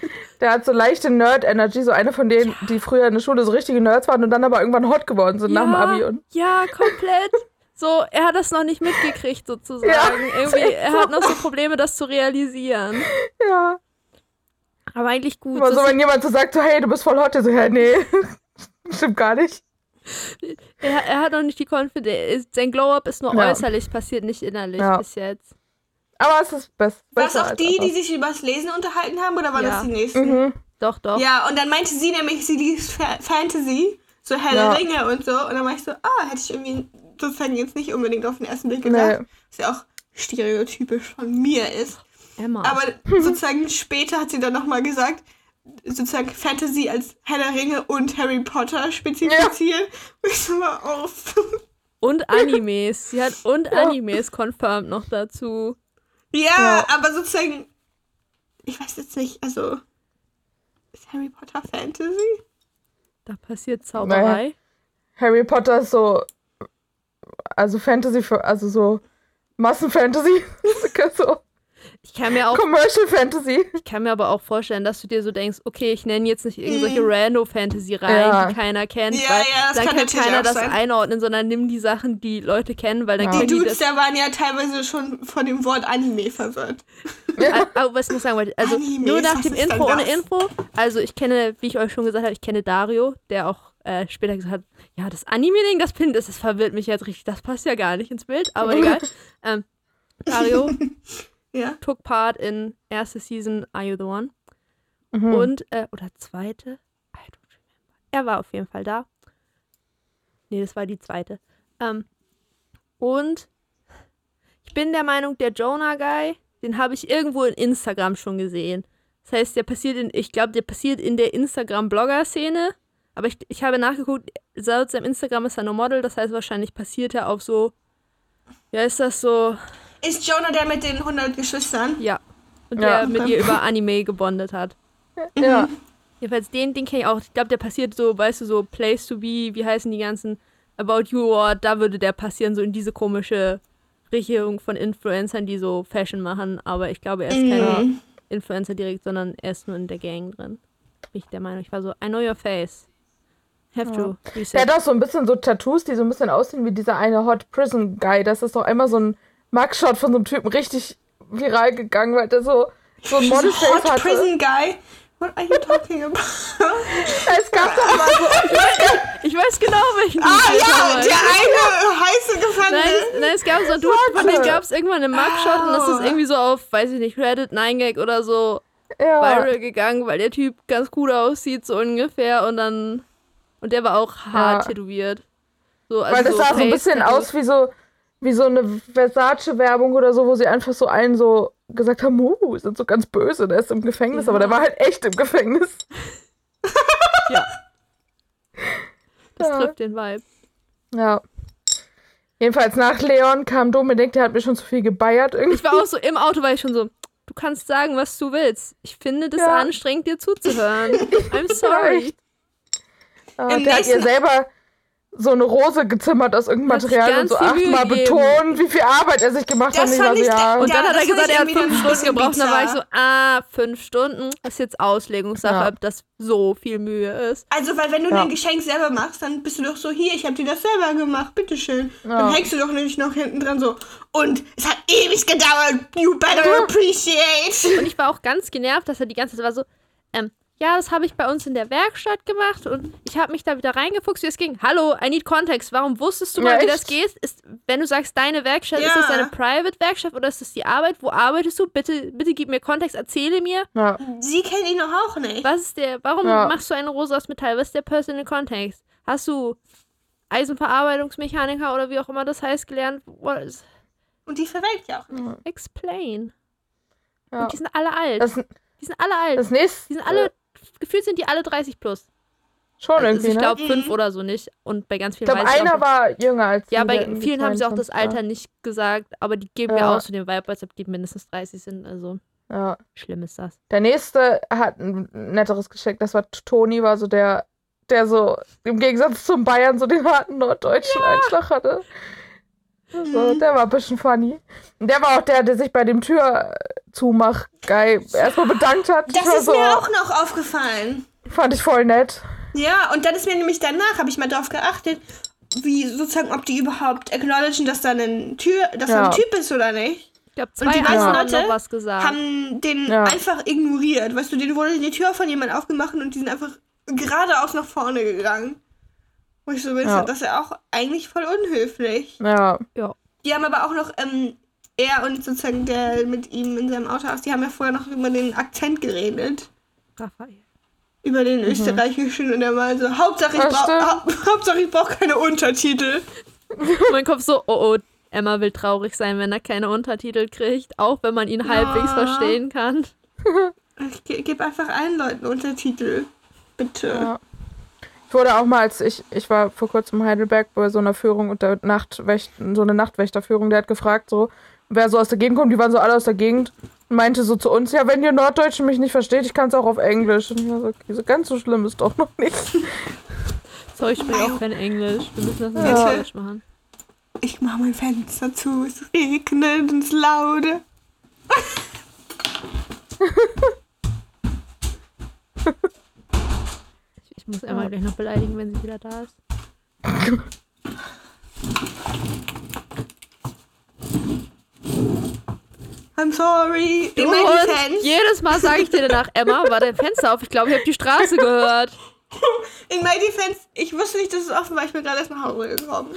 der hat so leichte Nerd-Energy, so eine von denen, die früher in der Schule so richtige Nerds waren und dann aber irgendwann hot geworden sind nach dem Abi. Und Ja, komplett. So, er hat das noch nicht mitgekriegt, sozusagen. Ja, Irgendwie, er so. hat noch so Probleme, das zu realisieren. ja. Aber eigentlich gut. Aber so, Das- wenn jemand so sagt, so, hey, du bist voll hot, so, ja, nee, stimmt gar nicht. er, er hat noch nicht die Konfidenz. Sein Glow-Up ist nur Ja. äußerlich passiert, nicht innerlich Ja. bis jetzt. Aber es ist best, War das besser auch die, die sich übers Lesen unterhalten haben oder waren Ja. das die nächsten? Mhm. Doch, doch. Ja, und dann meinte sie nämlich, sie liest Fa Fantasy, so helle Ja. Ringe und so. Und dann war ich so, ah, hätte ich irgendwie sozusagen jetzt nicht unbedingt auf den ersten Blick gedacht. Nee. Was ja auch stereotypisch von mir ist. Emma. Aber sozusagen später hat sie dann nochmal gesagt, sozusagen Fantasy als Herr der Ringe und Harry Potter spezifizieren. Und ich so mal auf. und Animes. Sie hat und Animes confirmed noch dazu. ja, Ja. aber sozusagen, ich weiß jetzt nicht, also ist Harry Potter Fantasy? Da passiert Zauberei. Harry Potter ist so, also Fantasy für, also so Massenfantasy. so, Ich kann mir auch Commercial Fantasy. Ich kann mir aber auch vorstellen, dass du dir so denkst, okay, ich nenne jetzt nicht irgendwelche Mhm. Rando-Fantasy rein, Ja. die keiner kennt, Ja, weil ja, das dann kann kann keiner auch das sein. einordnen, sondern nimm die Sachen, die Leute kennen, weil dann Ja. Die können die Dudes, das. da waren ja teilweise schon von dem Wort Anime verwirrt. Ah, ah, was ich noch sagen wollte, also Anime, nur nach dem Intro ohne? Info, also ich kenne, wie ich euch schon gesagt habe, ich kenne Dario, der auch äh, später gesagt hat, ja, das Anime-Ding, das Pin, das, das verwirrt mich jetzt richtig, das passt ja gar nicht ins Bild, aber egal. Ähm, Dario Ja. took part in erste Season Are You the One? Mhm. Und, äh, oder zweite? I don't remember. Er war auf jeden Fall da. Nee, das war die zweite. Ähm, und ich bin der Meinung, der Jonah Guy, den habe ich irgendwo in Instagram schon gesehen. Das heißt, der passiert in, ich glaube, der passiert in der Instagram-Blogger-Szene. Aber ich, ich habe nachgeguckt, laut seinem Instagram ist er nur Model, das heißt, wahrscheinlich passiert er auf so, ja, ist das so, Ist Jonah der mit den 100 Geschwistern? ja. Und Ja. der mit ihr über Anime gebondet hat. ja. Jedenfalls den, den kenne ich auch. Ich glaube, der passiert so, weißt du, so Place to Be, wie heißen die ganzen About You Award, da würde der passieren, so in diese komische Richtung von Influencern, die so Fashion machen. Aber ich glaube, er ist kein Mhm. Influencer direkt, sondern er ist nur in der Gang drin. Bin ich der Meinung. Ich war so, I know your face. Have to Der reset. hat auch so ein bisschen so Tattoos, die so ein bisschen aussehen wie dieser eine Hot Prison Guy. Das ist doch einmal so ein Mugshot von so einem Typen richtig viral gegangen, weil der so, so ein Modelface Hot hatte. Prison Guy? What are you talking about? Es gab doch mal so, Ich weiß genau, welchen ah ja, der eine heiße Nein, Gefangene. es- nein, es gab so einen Dude, von dem gab es irgendwann einen Mugshot und das ist Oh. irgendwie so auf, weiß ich nicht, Reddit, 9gag oder so ja. viral gegangen, weil der Typ ganz gut aussieht, so ungefähr. Und dann. Und der war auch hart Ja. tätowiert. So, also Weil das so sah so ein bisschen aus wie so, wie so eine Versace-Werbung oder so, wo sie einfach so einen so gesagt haben, uh, sind so ganz böse, der ist im Gefängnis, Ja. aber der war halt echt im Gefängnis. Ja. Das Ja. trifft den Vibe. Ja. Jedenfalls nach Leon kam Dominik, der hat mir schon zu viel gebeiert irgendwie. Ich war auch so im Auto, weil ich schon so. Du kannst sagen, was du willst. Ich finde das Ja. anstrengend, dir zuzuhören. I'm sorry. Ja, Im der hat ihr selber so eine Rose gezimmert aus irgendeinem Hat Material und so achtmal betont, wie viel Arbeit er sich gemacht Das hat. Und ich fand war so, ich ja. Und Ja, dann hat er gesagt, er hat fünf Stunden gebraucht. Und dann war ich so, ah, fünf Stunden. Das ist jetzt Auslegungssache, Ja. ob das so viel Mühe ist. Also, weil wenn du Ja. dir ein Geschenk selber machst, dann bist du doch so, hier, ich habe dir das selber gemacht, bitteschön. Ja. Dann hängst du doch nicht noch hinten dran so, und es hat ewig gedauert, you better appreciate. Und ich war auch ganz genervt, dass er die ganze Zeit war so, ähm, ja, das habe ich bei uns in der Werkstatt gemacht und ich habe mich da wieder reingefuchst, wie es ging. Hallo, I need context. Warum wusstest du Ja, mal, wie echt? das geht? Ist, wenn du sagst, deine Werkstatt, ist Ja. das eine Private-Werkstatt oder ist das die Arbeit? Wo arbeitest du? Bitte, bitte gib mir Kontext, erzähle mir. Ja. Sie kennen ihn doch auch nicht. Was ist der, warum Ja. machst du eine Rose aus Metall? Was ist der Personal Context? Hast du Eisenverarbeitungsmechaniker oder wie auch immer das heißt gelernt? Und die verwelkt ja auch nicht. explain. Ja. Und die sind alle alt. Das, die sind alle alt. das nächste. die sind alle, gefühlt sind die alle 30 plus. Schon Also irgendwie, ich ne? glaube Mhm. fünf oder so nicht. Und bei ganz Ich vielen glaube, weiß ich einer auch, war jünger als Ja, bei vielen haben sie auch das 22 Alter nicht gesagt, aber die geben mir Ja. auch so den Vibe, als ob die mindestens 30 sind. Also. Ja. schlimm ist das. Der nächste hat ein netteres Geschenk. Das war Toni, war so der, der so im Gegensatz zum Bayern so den harten norddeutschen Einschlag hatte. So, Mhm. der war ein bisschen funny. Und der war auch der, der sich bei dem Tür-Zumach-Guy erstmal bedankt hat. Das ist so, mir auch noch aufgefallen. Fand ich voll nett. Ja, und dann ist mir nämlich danach, habe ich mal drauf geachtet, wie sozusagen, ob die überhaupt acknowledgen, dass da ein Tür, dass da Ja. ein Typ ist oder nicht. Ich glaube, Und die zwei meisten haben Leute noch was gesagt. Haben den Ja. einfach ignoriert. Weißt du, denen wurde die Tür von jemand aufgemacht und die sind einfach geradeaus nach vorne gegangen. Wo ich so bin, Ja. das ist ja auch eigentlich voll unhöflich. Ja. ja. Die haben aber auch noch, ähm, er und sozusagen der mit ihm in seinem Auto aus, die haben ja vorher noch über den Akzent geredet. Raphael. Über den österreichischen und er war so, Hauptsache ich brauche stimmt. hau Hauptsache ich brauch keine Untertitel. mein Kopf so, oh oh, Emma will traurig sein, wenn er keine Untertitel kriegt, auch wenn man ihn halbwegs Ja. verstehen kann. Ich ge gebe einfach allen Leuten Untertitel. Bitte. Ja. Ich wurde auch mal, als ich, ich war vor kurzem in Heidelberg bei so einer Führung und der Nachtwächt, so eine Nachtwächterführung, der hat gefragt, so, wer so aus der Gegend kommt, die waren so alle aus der Gegend und meinte so zu uns, ja, wenn ihr Norddeutschen mich nicht versteht, ich kann es auch auf Englisch. Und ich war so, okay, so ganz so schlimm ist doch noch nicht. So, ich spreche auch kein Englisch. Wir müssen das Ja. in Englisch machen. Ich mache mein Fenster zu, es regnet ins Laude. Ich, muss Emma gleich noch beleidigen, wenn sie wieder da ist. I'm sorry. In my Und defense. jedes Mal sage ich dir danach, Emma, war dein Fenster auf? Ich glaube, ich habe die Straße gehört. In my defense. Ich wusste nicht, dass es offen war. Ich bin gerade erst nach Hause gekommen.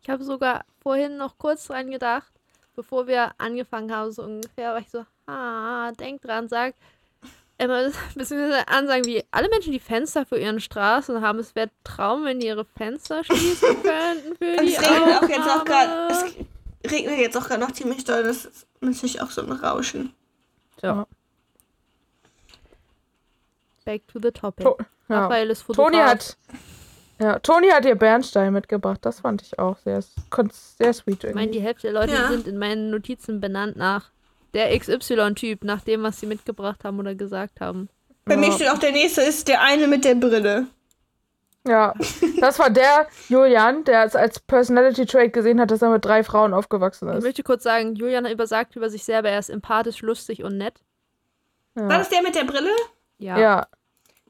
Ich habe sogar vorhin noch kurz dran gedacht, bevor wir angefangen haben, so ungefähr, war ich so, ah, denk dran, sag, Emma, beziehungsweise ansagen, wie alle Menschen, die Fenster für ihren Straßen haben, es wäre Traum, wenn die ihre Fenster schließen könnten für die es regnet auch jetzt auch gerade. Aufnahme. Es regnet jetzt auch gerade noch ziemlich doll. Das ist natürlich auch so ein Rauschen. Ja. Back to the topic. To ja. Raphael ist Fotograf. Toni hat. Ja, Toni hat ihr Bernstein mitgebracht. Das fand ich auch sehr, sehr sweet Ich irgendwie. meine, die Hälfte der Leute Ja. sind in meinen Notizen benannt nach der XY-Typ, nach dem, was sie mitgebracht haben oder gesagt haben. Bei mir Ja. steht auch der nächste ist der eine mit der Brille. Ja, das war der Julian, der es als Personality Trait gesehen hat, dass er mit drei Frauen aufgewachsen Ich ist. möchte kurz sagen, Julian übersagt über sich selber, er ist empathisch, lustig und nett. War Ja. das der mit der Brille? Ja. ja.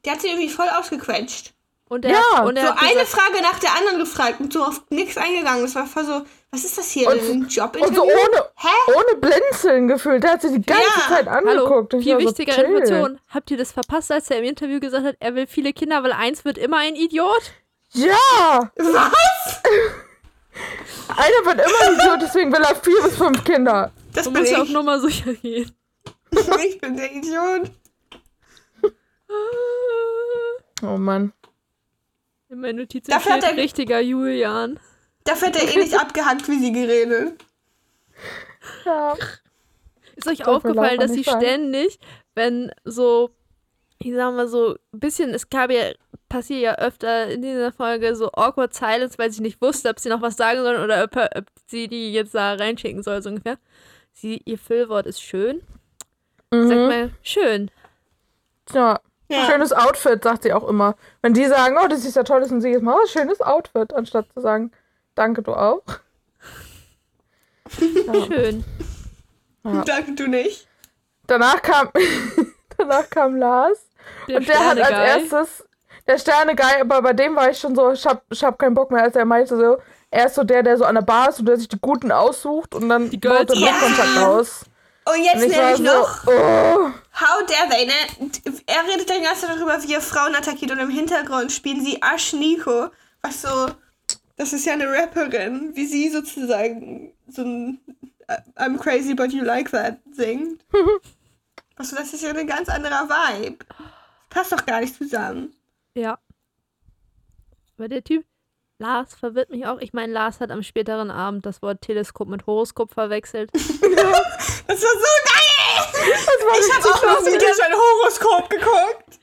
Der hat sie irgendwie voll ausgequetscht. Und er Ja, hat, und er So hat eine gesagt, Frage nach der anderen gefragt und so auf nichts eingegangen. Das war voll so, was ist das hier? Und- ein Und Jobinterview? so ohne, Hä? ohne Blinzeln gefühlt. Der hat sie die ganze Ja. Zeit Hallo, angeguckt. und ich viel so, wichtiger chill. Information. Habt ihr das verpasst, als er im Interview gesagt hat, er will viele Kinder, weil eins wird immer ein Idiot? Ja! Was? Einer wird immer ein Idiot, deswegen will er vier bis fünf Kinder. Das Du bin musst ja auf ich. Nummer sicher gehen. ich bin der Idiot. Oh Mann. In meinen Notizen Dafür hat steht er- richtiger Julian. Dafür hat er eh nicht abgehackt, wie sie geredet. Ja. Ist euch mir aufgefallen, dass sie ständig, wenn so, ich sag mal so, ein bisschen, es gab ja, passiert ja öfter in dieser Folge so awkward silence, weil sie nicht wusste, ob sie noch was sagen soll oder ob, ob sie die jetzt da reinschicken soll, so ungefähr. Sie, ihr Füllwort ist schön. Sag Mhm. mal, schön. ja. Ja. Schönes Outfit, sagt sie auch immer. Wenn die sagen, oh, das ist ja toll, das sind sie jetzt mal, oh, schönes Outfit, anstatt zu sagen, danke, du auch. Ja. Schön. Ja. Danke, du nicht. Danach kam, danach kam Lars Der und der hat als erstes, der Sterne-Guy, aber bei dem war ich schon so, ich hab, ich hab keinen Bock mehr, als er meinte so, er ist so der, der so an der Bar ist und der sich die Guten aussucht und dann Die baut er Ja. aus. Und jetzt nämlich so, noch, oh. how dare they, ne? Er redet dann die ganze Zeit darüber, wie er Frauen attackiert und im Hintergrund spielen sie Ash Nico, was so, das ist ja eine Rapperin, wie sie sozusagen so ein äh, I'm crazy but you like that singt. also das ist ja ein ganz anderer Vibe. Passt doch gar nicht zusammen. Ja. Aber der Typ, Lars verwirrt mich auch. Ich meine, Lars hat am späteren Abend das Wort Teleskop mit Horoskop verwechselt. Das war so geil! Ich habe auch noch wieder sein Horoskop geguckt.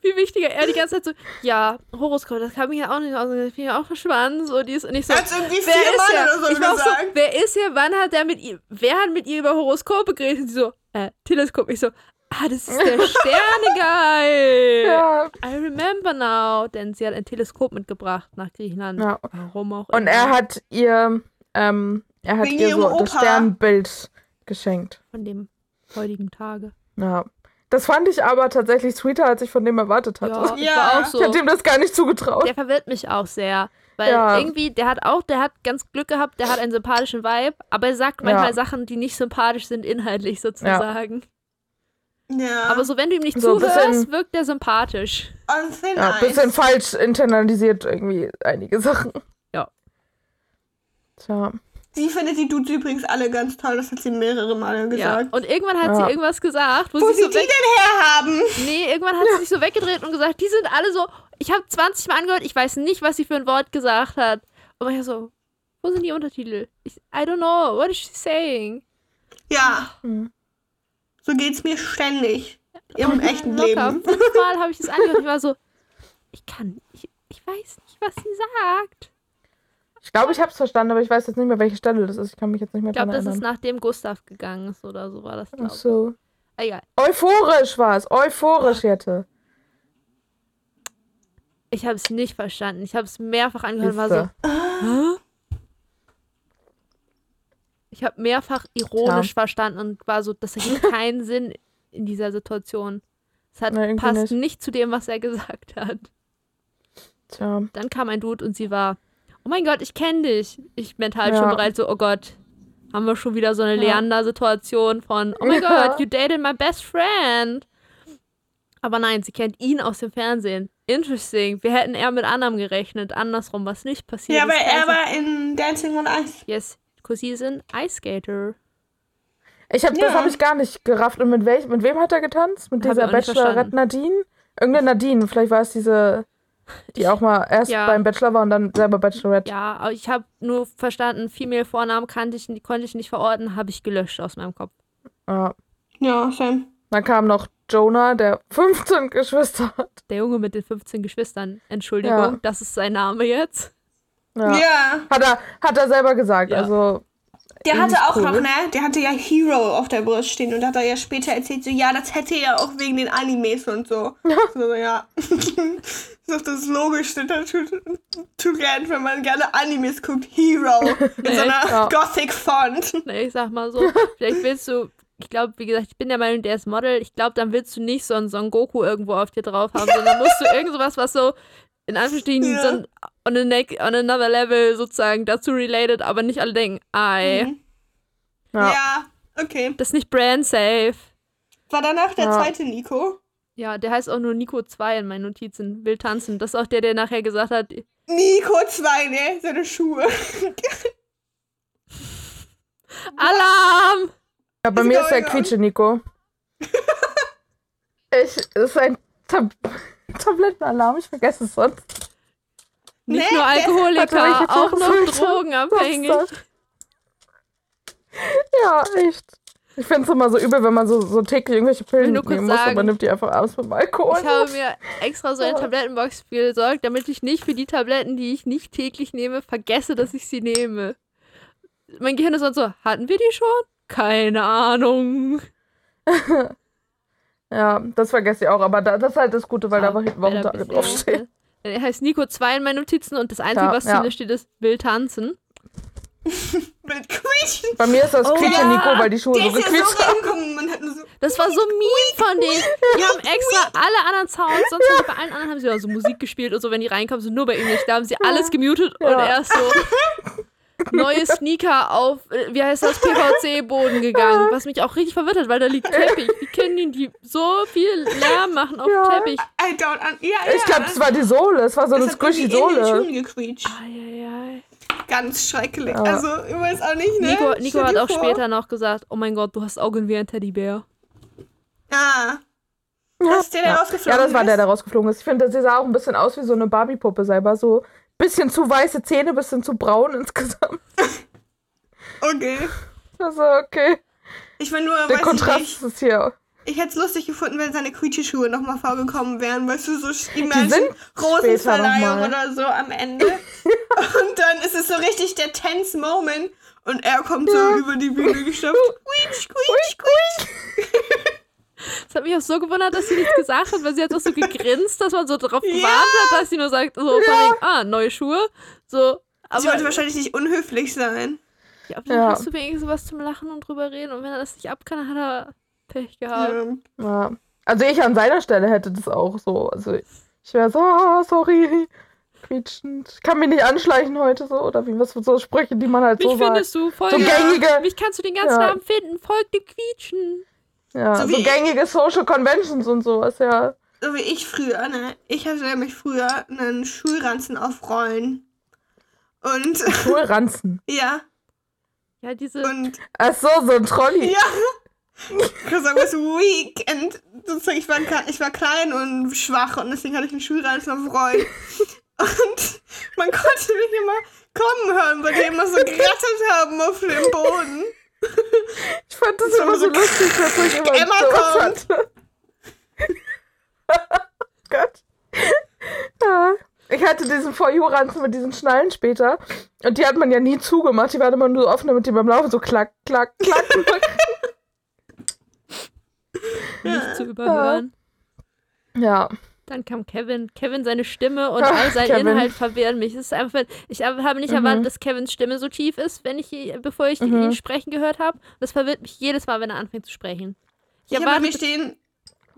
Wie wichtiger, er die ganze Zeit so, ja, Horoskop, das kann mich ja auch nicht aus, das finde ich auch spannend, so dies und ich so. Er hat's irgendwie wer ist oder so ich war so, wer ist er? Wann hat er mit ihr, wer hat mit ihr über Horoskope geredet? Und sie so, äh, Teleskop. Ich so, ah, das ist der Sterne-Guy. Ja. I remember now. Denn sie hat ein Teleskop mitgebracht nach Griechenland. Ja. Warum auch Und immer. er hat ihr, ähm, er hat Wegen ihr so das. Sternbild geschenkt. Von dem heutigen Tage. Ja. Das fand ich aber tatsächlich sweeter, als ich von dem erwartet hatte. Ja, ich Ja. war auch Ich so. hätte ihm das gar nicht zugetraut. Der verwirrt mich auch sehr. Weil Ja. irgendwie, der hat auch, der hat ganz Glück gehabt, der hat einen sympathischen Vibe, aber er sagt manchmal Ja. Sachen, die nicht sympathisch sind, inhaltlich sozusagen. Ja. Aber so, wenn du ihm nicht So ein zuhörst, bisschen- wirkt er sympathisch. on thin Ja, bisschen falsch internalisiert irgendwie einige Sachen. Ja. Tja. Sie findet die Dudes übrigens alle ganz toll, das hat sie mehrere Male Ja. gesagt. Und irgendwann hat Ja. sie irgendwas gesagt, wo, Wo sie sie so die denn herhaben? Nee, irgendwann hat sie sich so weggedreht und gesagt, die sind alle so. Ich habe 20 Mal angehört, ich weiß nicht, was sie für ein Wort gesagt hat. Und ich so, wo sind die Untertitel? Ich, I don't know, what is she saying? Ja. Hm. So geht's mir ständig. Im echten Locker. Leben. Fünfmal habe ich das angehört. Ich war so, ich kann, ich, ich weiß nicht, was sie sagt. Ich glaube, ich habe es verstanden, aber ich weiß jetzt nicht mehr, welche Stelle das ist. Ich kann mich jetzt nicht mehr Ich glaube, dran das ist erinnern. nachdem Gustav gegangen ist oder so war das, Ach glaube ich. so. Egal. Euphorisch war es. Euphorisch, Jette. Ich habe es nicht verstanden. Ich habe es mehrfach angehört und war so. Hä? Ich habe mehrfach ironisch verstanden und war so, das ergibt keinen Sinn. in dieser Situation. Es hat Na, passt nicht. nicht. zu dem, was er gesagt hat. Tja. Dann kam ein Dude und sie war, oh mein Gott, ich kenne dich. Ich mental Ja. schon bereit, so, oh Gott, haben wir schon wieder so eine Ja. Leander-Situation von, oh mein Ja. Gott, you dated my best friend. Aber nein, sie kennt ihn aus dem Fernsehen. Interesting. Wir hätten eher mit anderem gerechnet. Andersrum, was nicht passiert Ja, aber ist. er war in Dancing on Ice. Yes, because he's an ice skater. Ich hab, Das Ja. habe ich gar nicht gerafft. Und mit, welch, mit wem hat er getanzt? Mit dieser ich Bachelorette. Nadine? Irgendeine Nadine. Vielleicht war es diese, die auch mal erst Ja. beim Bachelor war und dann selber Bachelorette. Ja, aber ich habe nur verstanden, Female-Vornamen kannte ich, konnte ich nicht verorten, habe ich gelöscht aus meinem Kopf. Ja. Ja, Sam. Dann kam noch Jonah, der 15 Geschwister hat. Der Junge mit den 15 Geschwistern. Entschuldigung, Ja. das ist sein Name jetzt. Ja. Ja. Hat, er, hat er selber gesagt. Ja. Also, Der hatte auch cool. noch, ne? Der hatte ja Hero auf der Brust stehen und hat er ja später erzählt, so, ja, das hätte er auch wegen den Animes und so. Ja. So, ja. das ist doch das Logischste dazu zu lernen, wenn man gerne Animes guckt. Hero. Mit so einer Ja. Gothic-Font. Ne, ich sag mal so, vielleicht willst du, ich glaube, wie gesagt, ich bin der Meinung, der ist Model. Ich glaube, dann willst du nicht so einen Son Goku irgendwo auf dir drauf haben, sondern musst du irgend sowas, was so in Anführungsstrichen Ja. so ein, on, a neck, on another level sozusagen dazu related, aber nicht alle denken, ei, Mhm. ja. Ja, okay. das ist nicht brand safe. War danach der Ja. zweite Nico? Ja, der heißt auch nur Nico 2 in meinen Notizen. Will tanzen. Das ist auch der, der nachher gesagt hat, Nico 2, ne? Seine Schuhe. Alarm! Ja, bei Ist mir ist der egal. Quietsche Nico. ich, es ist ein Tab Tablettenalarm, ich vergesse es sonst. Nicht Nee, nur Alkoholiker, auch noch drogenabhängig. Ja, echt. Ich finde es immer so übel, wenn man so, so täglich irgendwelche Pillen nehmen muss und man nimmt die einfach abends mit dem Alkohol. Ich habe mir extra so eine Tablettenbox besorgt, damit ich nicht für die Tabletten, die ich nicht täglich nehme, vergesse, dass ich sie nehme. Mein Gehirn ist sonst so, hatten wir die schon? Keine Ahnung. Ja, das vergesse ich auch, aber da, das ist halt das Gute, weil da einfach hinten Weil da Wochentage bist du- draufstehen. Er heißt Nico 2 in meinen Notizen und das Einzige, Ja, was ja. drin steht, ist will tanzen. Mit Quietschen. Bei mir ist das Oh, Quietsche ja. Nico, weil die Schuhe Der so ist ja gequietscht so haben. so. Das war so mean von denen. Die haben extra alle anderen Sounds, sonst die bei allen anderen haben sie ja so Musik gespielt und so, wenn die reinkommen, sind nur bei ihm nicht. Da haben sie alles gemutet und Ja. er ist so neue Sneaker auf, äh, wie heißt das, PVC-Boden gegangen. Was mich auch richtig verwirrt hat, weil da liegt Teppich. Wie können die, die so viel Lärm machen auf Ja. Teppich? I don't ja, ja. Ich glaube, das war die Sohle. Es war so eine das hat irgendwie squishy in den Sohle. Gequietscht. Eieiei. Ganz schrecklich. Ja. Also, ich weiß auch nicht, ne? Nico, Nico hat auch vor. später noch gesagt, oh mein Gott, du hast Augen wie ein Teddybär. Ah. Das ist der, der Ja. rausgeflogen ja, das war ist? der, der rausgeflogen ist. Ich finde, sie sah auch ein bisschen aus wie so eine Barbie-Puppe selber. So bisschen zu weiße Zähne, bisschen zu braun insgesamt. Okay. Also, okay. Ich meine nur, Der Kontrast ich nicht. ist hier. Ich hätte es lustig gefunden, wenn seine Quietscheschuhe nochmal vorgekommen wären, weißt du, so Rosenverleihung später noch mal. oder so am Ende. Und dann ist es so richtig der tense Moment und er kommt so über die Bühne gestapft. Quietsch, quietsch, quietsch. Es hat mich auch so gewundert, dass sie nichts gesagt hat, weil sie hat auch so gegrinst, dass man so drauf Ja. gewartet hat, dass sie nur sagt, so von wegen, ah, neue Schuhe. So, Sie wollte aber wahrscheinlich nicht unhöflich sein. ja, aber dann Ja. hast du wenigstens sowas zum Lachen und drüber reden und wenn er das nicht ab kann, dann hat er Pech gehabt. Ja. Ja. Also ich an seiner Stelle hätte das auch so. Also ich wäre so, ah, sorry, quietschend. Ich kann mich nicht anschleichen heute so. Oder wie was so Sprüche, die man halt Mich so sagt. findest du voll So gängige- Mich kannst du den ganzen Ja. Abend finden, folg dem Quietschen. Ja, So so, wie ich. gängige Social Conventions und sowas, ja. So wie ich früher, ne? Ich hatte nämlich früher einen Schulranzen auf Rollen. Und Schulranzen. ja, Ja, diese. und Ach so, so ein Trolley. Ja. Because I was weak and sozusagen ich war, ich war klein und schwach und deswegen hatte ich einen Schulranzen auf Rollen. Und man konnte mich immer kommen hören, weil die immer so gerettet haben auf dem Boden. Ich fand das So immer so lustig, dass ich immer Emma kommt. hatte. Gott. Ja. Ich hatte diesen For You-Ranzen mit diesen Schnallen später. Und die hat man ja nie zugemacht. Die waren immer nur so offen, damit die beim Laufen so klack, klack, klack. nicht zu überhören. ja. Dann kam Kevin. Kevin, seine Stimme und Ach, all sein Kevin. Inhalt verwehren mich. Es ist einfach, ich habe nicht Mhm. erwartet, dass Kevins Stimme so tief ist, wenn ich, bevor ich Mhm. ihn sprechen gehört habe. Das verwirrt mich jedes Mal, wenn er anfängt zu sprechen. Ich habe mir stehen,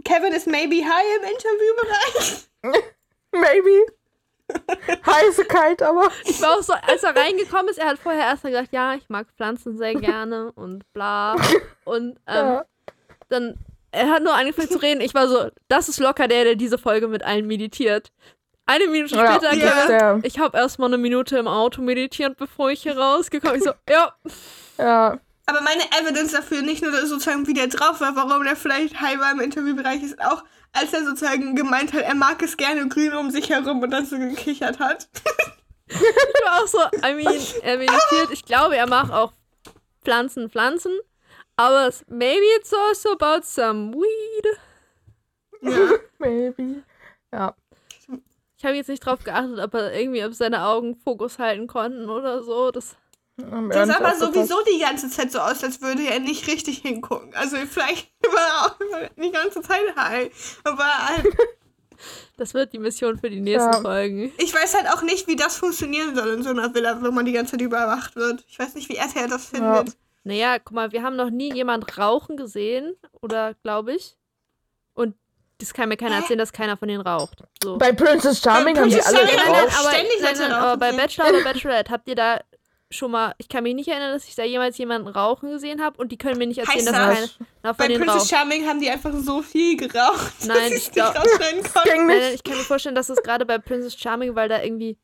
Kevin ist maybe high im Interviewbereich. Maybe. Heiße kalt, aber. Ich war auch so, als er reingekommen ist, er hat vorher erst mal gesagt, ja, ich mag Pflanzen sehr gerne und bla. Und ähm, Ja. dann, er hat nur angefangen zu reden. Ich war so, das ist locker der, der diese Folge mit allen meditiert. Eine Minute Ja, später, Der, ich habe erstmal eine Minute im Auto meditiert, bevor ich hier rausgekommen bin. Ich so, ja, ja. Aber meine Evidence dafür, nicht nur sozusagen, wie der drauf war, warum der vielleicht high war im Interviewbereich, ist auch, als er sozusagen gemeint hat, er mag es gerne grün um sich herum und dann so gekichert hat. ich war auch so, I mean, er meditiert. Ich glaube, er macht auch Pflanzen, Pflanzen. Aber es, maybe it's also about some weed. Maybe. Ja. Ich habe jetzt nicht drauf geachtet, ob er irgendwie auf seine Augen Fokus halten konnten oder so. Das, nicht sah aber aufgepasst. sowieso die ganze Zeit so aus, als würde er nicht richtig hingucken. Also vielleicht war er auch die ganze Zeit high. Aber halt, das wird die Mission für die nächsten Ja. Folgen. ich weiß halt auch nicht, wie das funktionieren soll in so einer Villa, wenn man die ganze Zeit überwacht wird. Ich weiß nicht, wie RTL das Ja. Naja, guck mal, wir haben noch nie jemand rauchen gesehen, oder glaube ich. Und das kann mir keiner erzählen, dass keiner von denen raucht. So. Bei Princess Charming Bei haben die Princess alle Charming geraucht. aber, ständig nein, nein, aber bei. Bachelor oder Bachelorette habt ihr da schon mal, ich kann mich nicht erinnern, dass ich da jemals jemanden rauchen gesehen habe und die können mir nicht erzählen, Heißt dass das? keiner von Bei denen Princess raucht. Charming haben die einfach so viel geraucht, Nein, dass ich ich nicht rausschneiden konnte. Ging Nein, nicht. nein, ich kann mir vorstellen, dass es gerade bei Princess Charming, weil da irgendwie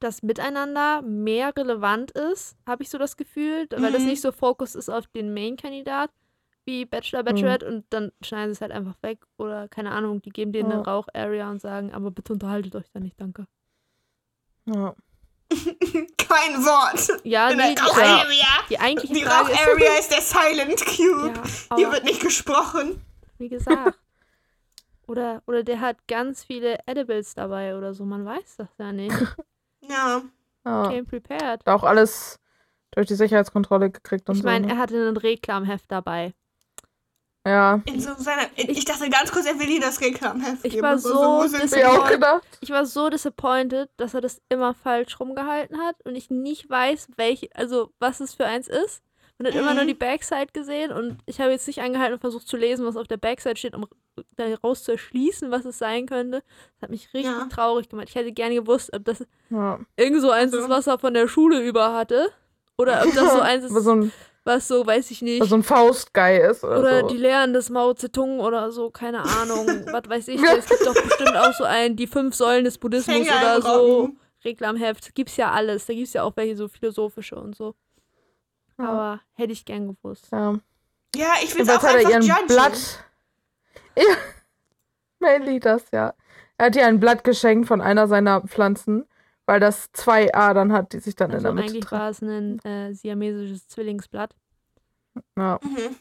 das Miteinander mehr relevant ist, habe ich so das Gefühl, weil das Mhm. nicht so Fokus ist auf den Main-Kandidat wie Bachelor, Bachelorette und dann schneiden sie es halt einfach weg oder keine Ahnung, die geben denen eine Ja. Rauch-Area und sagen, aber bitte unterhaltet euch da nicht, danke. Ja. Kein Wort. Ja, In nee, der die, Rauch-Area. die eigentliche Die Frage ist, Rauch-Area ist der Silent Cube. ja, Hier wird nicht gesprochen. wie gesagt, oder, oder der hat ganz viele Edibles dabei oder so, man weiß das ja nicht. Ja. ja. Came prepared. Auch alles durch die Sicherheitskontrolle gekriegt und Ich meine, so. er hatte ein Reklamheft dabei. Ja. In so seiner, ich, dachte ganz kurz, er will ihr das Reklamheft Ich geben. war so sie? ich auch gedacht. Ich war so disappointed, dass er das immer falsch rumgehalten hat und ich nicht weiß, welche, also was es für eins ist. Man hat immer nur Mhm. die Backside gesehen und ich habe jetzt nicht angehalten und versucht zu lesen, was auf der Backside steht, um daraus zu erschließen, was es sein könnte. Das hat mich richtig Ja. traurig gemacht. Ich hätte gerne gewusst, ob das Ja. irgend so eins ist, was er von der Schule über hatte. Oder ob das so eins ist, so ein, was so, weiß ich nicht. so ein Faustguy ist oder, Oder so. die Lehren des Mao Zedong oder so, keine Ahnung. was weiß ich. Es gibt doch bestimmt auch so ein, die fünf Säulen des Buddhismus oder so. Reklamheft. Gibt's ja alles. Da gibt's ja auch welche so philosophische und so. Ja. Aber hätte ich gern gewusst. Ja. Ja, ich will es auch hat er einfach ihren judgen. Blatt. Ja. Mainly das, ja. Er hat ihr ein Blatt geschenkt von einer seiner Pflanzen, weil das zwei Adern hat, die sich dann in Also der Mitte eigentlich war es ein äh, siamesisches Zwillingsblatt. Ja. Mhm.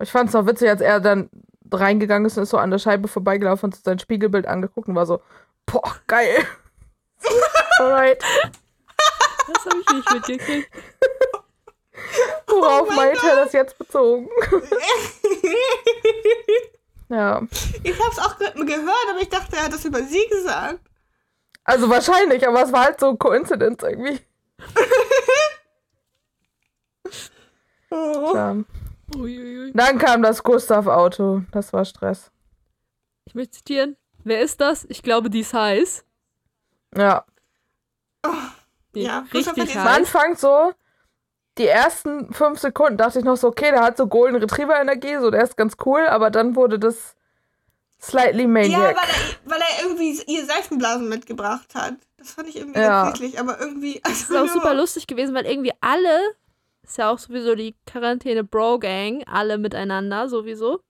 Ich fand es noch witzig, als er dann reingegangen ist und ist so an der Scheibe vorbeigelaufen und sein Spiegelbild angeguckt und war so, boah, geil. Alright. Das habe ich nicht mitgekriegt. Worauf Oh mein meint er das jetzt bezogen? ja. Ich hab's auch ge gehört, aber ich dachte, er hat das über sie gesagt. Also wahrscheinlich, aber es war halt so Coincidence irgendwie. Oh. Ja. Uiuiui. Dann kam das Gustav-Auto. Das war Stress. Ich möchte zitieren. Wer ist das? Ich glaube, die ist heiß. Ja. Die Ja, richtig heiß. Anfang so, die ersten fünf Sekunden dachte ich noch so, okay, der hat so Golden Retriever-Energie, so der ist ganz cool, aber dann wurde das slightly Ja, Maniac. weil er, weil er irgendwie ihr Seifenblasen mitgebracht hat. Das fand ich irgendwie Ja. ganz niedlich, aber irgendwie. Das ist auch super lustig gewesen, weil irgendwie alle, ist ja auch sowieso die Quarantäne-Bro-Gang, alle miteinander sowieso.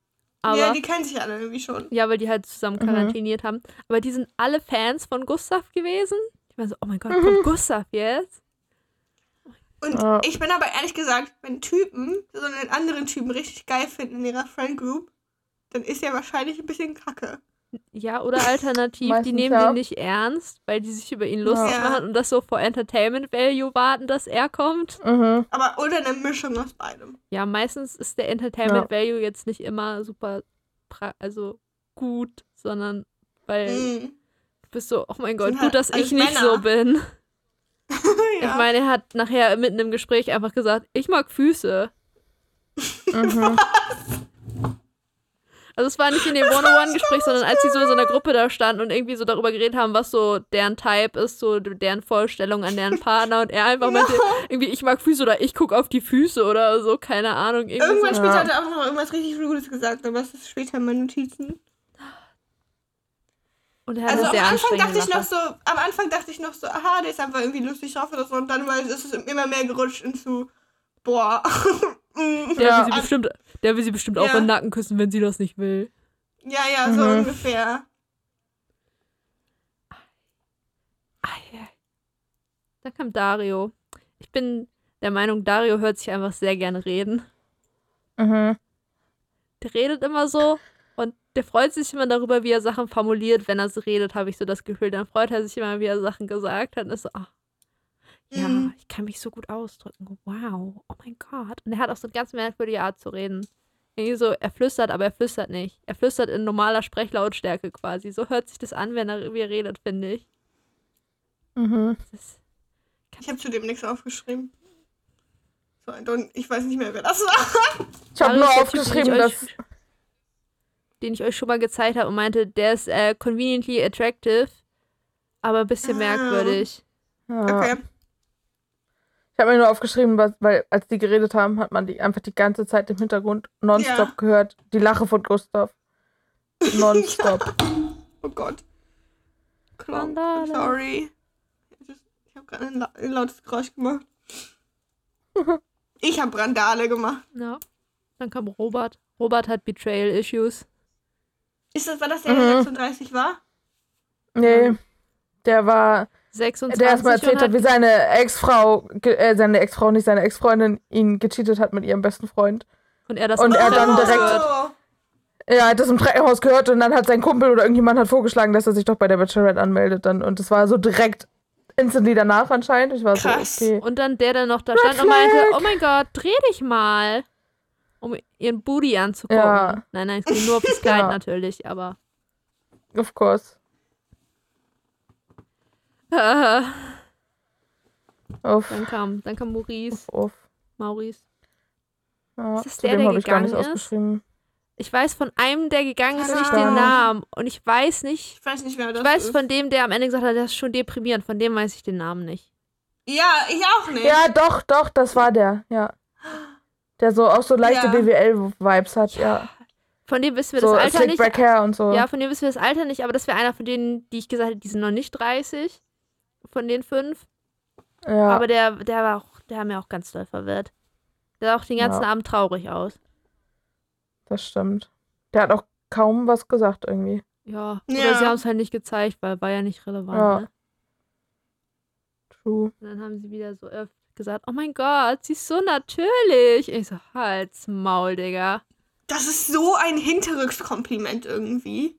Aber, ja, ja, die kennen sich alle irgendwie schon. weil die halt zusammen Mhm. quarantäniert haben. Aber die sind alle Fans von Gustav gewesen. Ich war so, oh mein Gott, Mhm. kommt Gustav jetzt? Und Ja. ich bin aber ehrlich gesagt, wenn Typen so einen anderen Typen richtig geil finden in ihrer Friend Group, dann ist er wahrscheinlich ein bisschen kacke. Ja, oder alternativ, die nehmen ja. den nicht ernst, weil die sich über ihn lustig Ja. machen und das so vor Entertainment Value warten, dass er kommt. Mhm. Aber oder eine Mischung aus beidem. Ja, meistens ist der Entertainment Value jetzt nicht immer super, pra also gut, sondern weil Mhm. du bist so, oh mein Gott, Sind gut, halt dass ich nicht Männer. so bin. ja. Ich meine, er hat nachher mitten im Gespräch einfach gesagt, ich mag Füße. Mhm. Also es war nicht in dem One-on-One-Gespräch, sondern als sie so in so einer Gruppe da standen und irgendwie so darüber geredet haben, was so deren Type ist, so deren Vorstellung an deren Partner und er einfach meinte, irgendwie ich mag Füße oder ich gucke auf die Füße oder so, keine Ahnung. Irgendwann so. später Ja. hat er auch noch irgendwas richtig Gutes gesagt, aber es ist später in meinen Notizen. Und er hat Also am sehr Anfang dachte ich noch so, am Anfang dachte ich noch so, aha, der ist einfach irgendwie lustig drauf oder so und dann ist es immer mehr gerutscht into, boah. Mm. Der, Ja. will sie bestimmt, der will sie bestimmt auch Ja. in den Nacken küssen, wenn sie das nicht will. ja, ja, so Mhm. ungefähr. Ei, ei. Dann kam Dario. Ich bin der Meinung, Dario hört sich einfach sehr gerne reden. Mhm. Der redet immer so und der freut sich immer darüber, wie er Sachen formuliert. Wenn er so redet, habe ich so das Gefühl, dann freut er sich immer, wie er Sachen gesagt hat. Und ist so, ach, ja, Mhm. ich kann mich so gut ausdrücken. Wow, oh mein Gott. Und er hat auch so eine ganz merkwürdige Art zu reden. Irgendwie so, er flüstert, aber er flüstert nicht. Er flüstert in normaler Sprechlautstärke quasi. So hört sich das an, wenn er wie er redet, finde ich. Mhm. Ich habe zu dem nichts aufgeschrieben. So, ich weiß nicht mehr, wer das war. Ich habe nur aufgeschrieben, dass. Den ich euch schon mal gezeigt habe und meinte, der ist äh, conveniently attractive, aber ein bisschen Ah. merkwürdig. Ja. Okay. Ich habe mir nur aufgeschrieben, was, weil als die geredet haben, hat man die einfach die ganze Zeit im Hintergrund nonstop Ja. gehört. Die Lache von Gustav. Nonstop. Oh Gott. Randale. sorry. Ich habe gerade ein, la ein lautes Geräusch gemacht. Ich habe Randale gemacht. Ja. Dann kam Robert. Robert hat Betrayal-Issues. Ist das, war das der, der Mhm. 36 war? Nee. Der war, 26 der erstmal erzählt hat, wie seine Ex-Frau, äh, seine Ex-Frau, nicht seine Ex-Freundin, ihn gecheatet hat mit ihrem besten Freund. und er das und im er dann Treppenhaus direkt- hört. Er hat das im Treppenhaus gehört und dann hat sein Kumpel oder irgendjemand hat vorgeschlagen, dass er sich doch bei der Bachelorette anmeldet dann. Und das war so direkt instantly danach anscheinend. Ich war Krass. so, okay. Und dann der, der noch da Red stand und meinte, Flag. oh mein Gott, dreh dich mal. Um ihren Booty anzugucken. Ja. Nein, nein, es ging nur auf das Kleid Ja. natürlich, aber. Of course. dann Uff, kam, dann kam Maurice. uff, uff. Maurice. Ja, Ist das der, der habe ich gar nicht gegangen ist? ausgeschrieben. Ich weiß von einem, der gegangen ist, nicht den. Namen. Und ich weiß nicht, Ich weiß nicht, wer das ich weiß ist. von dem, der am Ende gesagt hat, das ist schon deprimierend. Von dem weiß ich den Namen nicht. ja, ich auch nicht. Ja, doch, doch, das war der, ja. Der so auch so leichte Ja. BWL-Vibes hat, ja. Von dem wissen wir So das Alter nicht. Slick Back Hair und so. Ja, von dem wissen wir das Alter nicht, aber das wäre einer von denen, die ich gesagt habe, die sind noch nicht 30. Von den fünf. ja. Aber der, der war auch, der hat mir auch ganz doll verwirrt. Der sah auch den ganzen Ja. Abend traurig aus. das stimmt. Der hat auch kaum was gesagt irgendwie. Ja. Ja. Oder sie haben es halt nicht gezeigt, weil war ja nicht relevant. Ja. Ne? True. Und dann haben sie wieder so öfter gesagt, oh mein Gott, sie ist so natürlich. Ich so, halt's Maul, Digga. Das ist so ein Hinterrückskompliment irgendwie.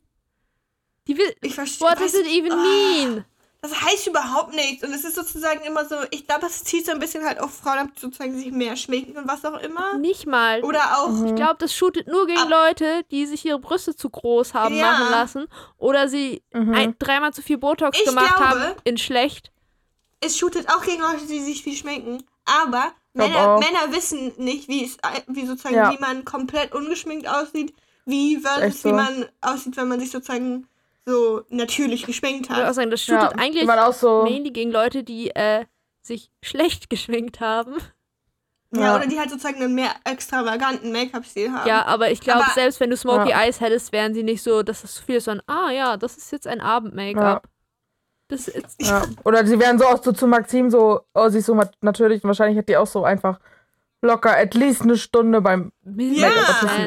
Die will, Ich verstehe. what does it even Ah. mean? Das heißt überhaupt nichts. Und es ist sozusagen immer so, ich glaube, es zieht so ein bisschen halt auf Frauen ab, die sozusagen sich mehr schminken und was auch immer. Nicht mal. Oder auch, Mhm. Ich glaube, das shootet nur gegen Ab- Leute, die sich ihre Brüste zu groß haben Ja. machen lassen. Oder sie Mhm. ein, dreimal zu viel Botox Ich gemacht glaube- haben in schlecht. Es shootet auch gegen Leute, die sich viel schminken. Aber Männer. Männer wissen nicht, wie es, wie sozusagen, Ja. wie man komplett ungeschminkt aussieht, wie versus so. wie man aussieht, wenn man sich sozusagen so natürlich geschminkt Ich würde auch hat. sagen, das ja, shootet eigentlich man auch so. mainly gegen Leute, die äh, sich schlecht geschminkt haben. Ja, Ja. oder die halt sozusagen einen mehr extravaganten Make-up-Stil haben. Ja, aber ich glaube, selbst wenn du Smoky Ja. Eyes hättest, wären sie nicht so, dass das zu viel ist, sondern, ah ja, das ist jetzt ein Abend-Make-up. Das ist, Ja. Oder sie wären so auch so zu Maxim so, oh, sie ist so natürlich wahrscheinlich hat die auch so einfach locker at least eine Stunde beim Ja.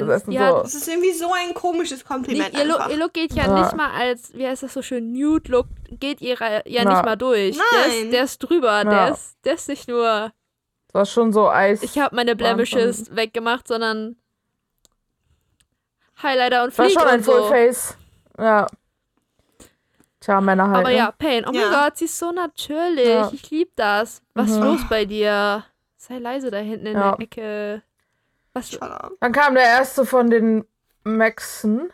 Gesessen. Ja, so. Das ist irgendwie so ein komisches Kompliment nicht, ihr, Look, ihr Look geht ja, Ja. nicht mal als, wie heißt das so schön, Nude-Look, geht ihr ja Ja. nicht mal durch. Der Nein. ist, der ist drüber, der, ist, der ist nicht nur, Das war schon so Eis. ich habe meine Blemishes weggemacht, sondern Highlighter und war Flieg schon ein so. Fullface. Ja. Tja, Männer halt. Aber ne? ja, Pain, oh mein Ja. Gott, sie ist so natürlich. Ja. Ich lieb das. Was ist Mhm. los bei dir? Sei leise da hinten in Ja. der Ecke. Was? Dann kam der erste von den Maxen,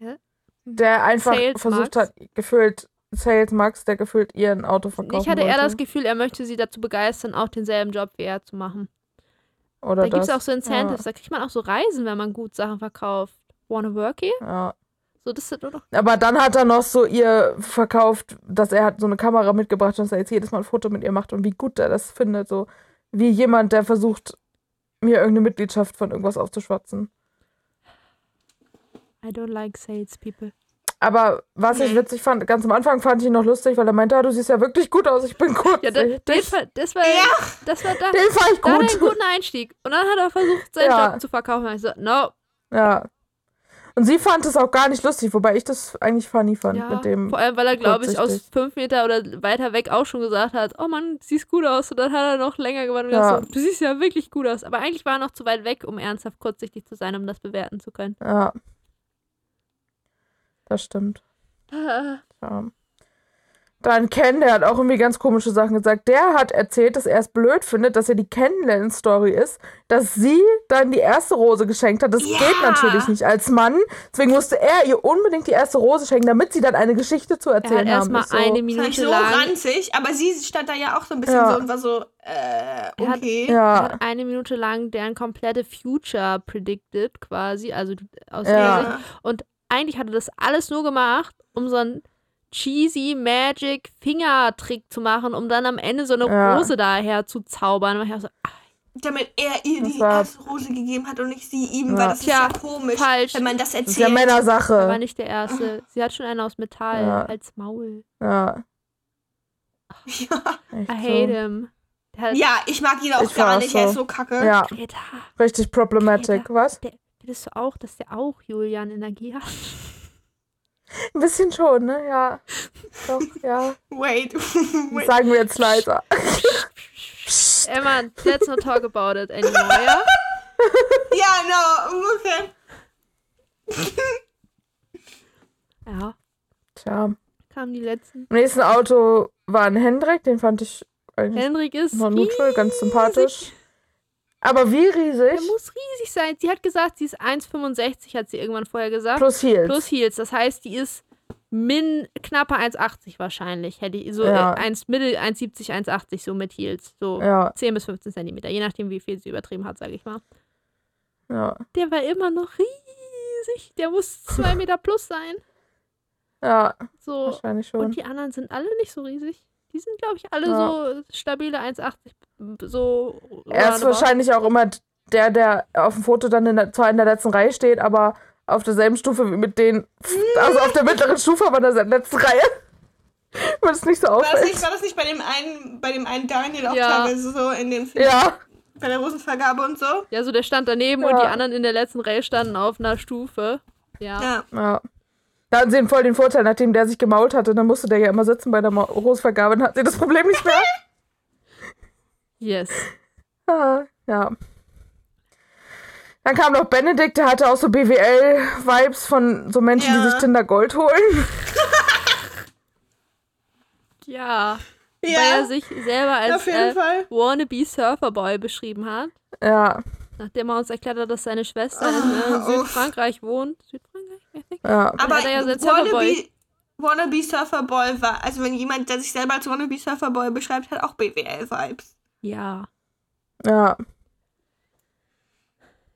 Der? der einfach Sales versucht Max? hat, gefühlt, Sales Max, der gefühlt ihr ein Auto verkaufen Ich hatte eher wollte. das Gefühl, er möchte sie dazu begeistern, auch denselben Job wie er zu machen. Oder Da gibt es auch so Incentives, da kriegt man auch so Reisen, wenn man gut Sachen verkauft. Wanna work here? Ja. So, das ist nur noch. Aber dann hat er noch so ihr verkauft, dass er hat so eine Kamera mitgebracht und dass er jetzt jedes Mal ein Foto mit ihr macht und wie gut er das findet. So wie jemand, der versucht, mir irgendeine Mitgliedschaft von irgendwas aufzuschwatzen. I don't like salespeople. Aber was ich witzig fand, ganz am Anfang fand ich ihn noch lustig, weil er meinte, ah, du siehst ja wirklich gut aus, ich bin gut. Ja, da, das war, Ja. das war da, Den fand ich da hat er einen gut. guten Einstieg. Und dann hat er versucht, seinen Ja. Job zu verkaufen. Und ich so, no. Ja. Und sie fand es auch gar nicht lustig, wobei ich das eigentlich funny fand Ja, mit dem. vor allem, weil er, glaube ich, aus fünf Meter oder weiter weg auch schon gesagt hat, oh Mann, du siehst gut aus. Und dann hat er noch länger gewartet und Ja. gesagt, so, du siehst ja wirklich gut aus. Aber eigentlich war er noch zu weit weg, um ernsthaft kurzsichtig zu sein, um das bewerten zu können. Ja. Das stimmt. Ah, Ja. Dann Ken, der hat auch irgendwie ganz komische Sachen gesagt. Der hat erzählt, dass er es blöd findet, dass er die Kennenlernen-Story ist, dass sie dann die erste Rose geschenkt hat. Das Ja. geht natürlich nicht als Mann. Deswegen musste er ihr unbedingt die erste Rose schenken, damit sie dann eine Geschichte zu Er hat erzählen haben. erstmal so, eine Minute so lang. ranzig, aber sie stand da ja auch so ein bisschen Ja. so und war so, äh, Er hat- okay. Er Ja, hat eine Minute lang deren komplette Future predicted, quasi. Also aus Ja. Sicht. Und eigentlich hatte das alles nur gemacht, um so einen cheesy Magic Fingertrick zu machen, um dann am Ende so eine Ja. Rose daher zu zaubern. Und ich so, ah, Damit er ihr Das die war- erste Rose gegeben hat und nicht sie ihm, Ja. weil das ist Tja, ja komisch, falsch. wenn man das das ist erzählt. ja er war Männersache. nicht der Erste. Sie hat schon einen aus Metall Ja. als Maul. Ja, ja. I hate him. Hat ja, ich mag ihn auch gar nicht, er so. ist so kacke. Ja, Greta, richtig problematic. Greta. Was? der, findest du auch, dass der auch Julian Energie hat? Ein bisschen schon, ne? Ja. Doch, ja. Wait, wait. sagen wir jetzt leiser. Emma, let's not talk about it anymore, ja? Ja, no, okay. Ja, Tja. kamen die letzten. Im nächsten Auto war ein Hendrik, den fand ich eigentlich Henrik ist noch neutral, ganz sympathisch. Aber wie Der riesig? muss riesig sein. Sie hat gesagt, sie ist 1,65, hat sie irgendwann vorher gesagt. Plus Heels. Plus Heels. Das heißt, die ist min knappe 1,80 wahrscheinlich. Hätte ich so Ja. äh, 1, Mittel 1,70, 1,80 so mit Heels. So Ja, 10 bis 15 Zentimeter, je nachdem, wie viel sie übertrieben hat, sage ich mal. ja, Der war immer noch riesig. Der muss 2 Meter plus sein. ja, So. wahrscheinlich schon. Und die anderen sind alle nicht so riesig. Die sind, glaube ich, alle Ja. so stabile 1,80. So. Er ist wahrscheinlich auch immer der, der auf dem Foto dann in der, zwar in der letzten Reihe steht, aber auf derselben Stufe wie mit denen, also auf der mittleren Stufe, aber in der letzten Reihe. Weil es nicht so War das, auffällt. nicht, war das nicht bei dem einen, bei dem einen Daniel auch Ja. teilweise so in dem Film? Ja, Bei der Rosenvergabe und so? Ja, so der stand daneben Ja. und die anderen in der letzten Reihe standen auf einer Stufe. Ja. Ja. ja. Da hatten sie voll den Vorteil, nachdem der sich gemault hatte, dann musste der ja immer sitzen bei der Rosvergabe und hat sie das Problem nicht mehr. Yes. Ah, ja. Dann kam noch Benedikt, der hatte auch so BWL-Vibes von so Menschen, Ja. die sich Tinder Gold holen. Ja. Weil er Ja, sich selber als auf jeden äh, Fall. Wannabe Surferboy beschrieben hat. Ja, Nachdem er uns erklärt hat, dass seine Schwester in Ah, äh, uff. Südfrankreich wohnt. Südfrankreich? Ja. Aber er ja. Wannabe, Wannabe Surferboy war, also wenn jemand, der sich selber als Wannabe Surferboy beschreibt, hat auch BWL-Vibes. Ja. Ja,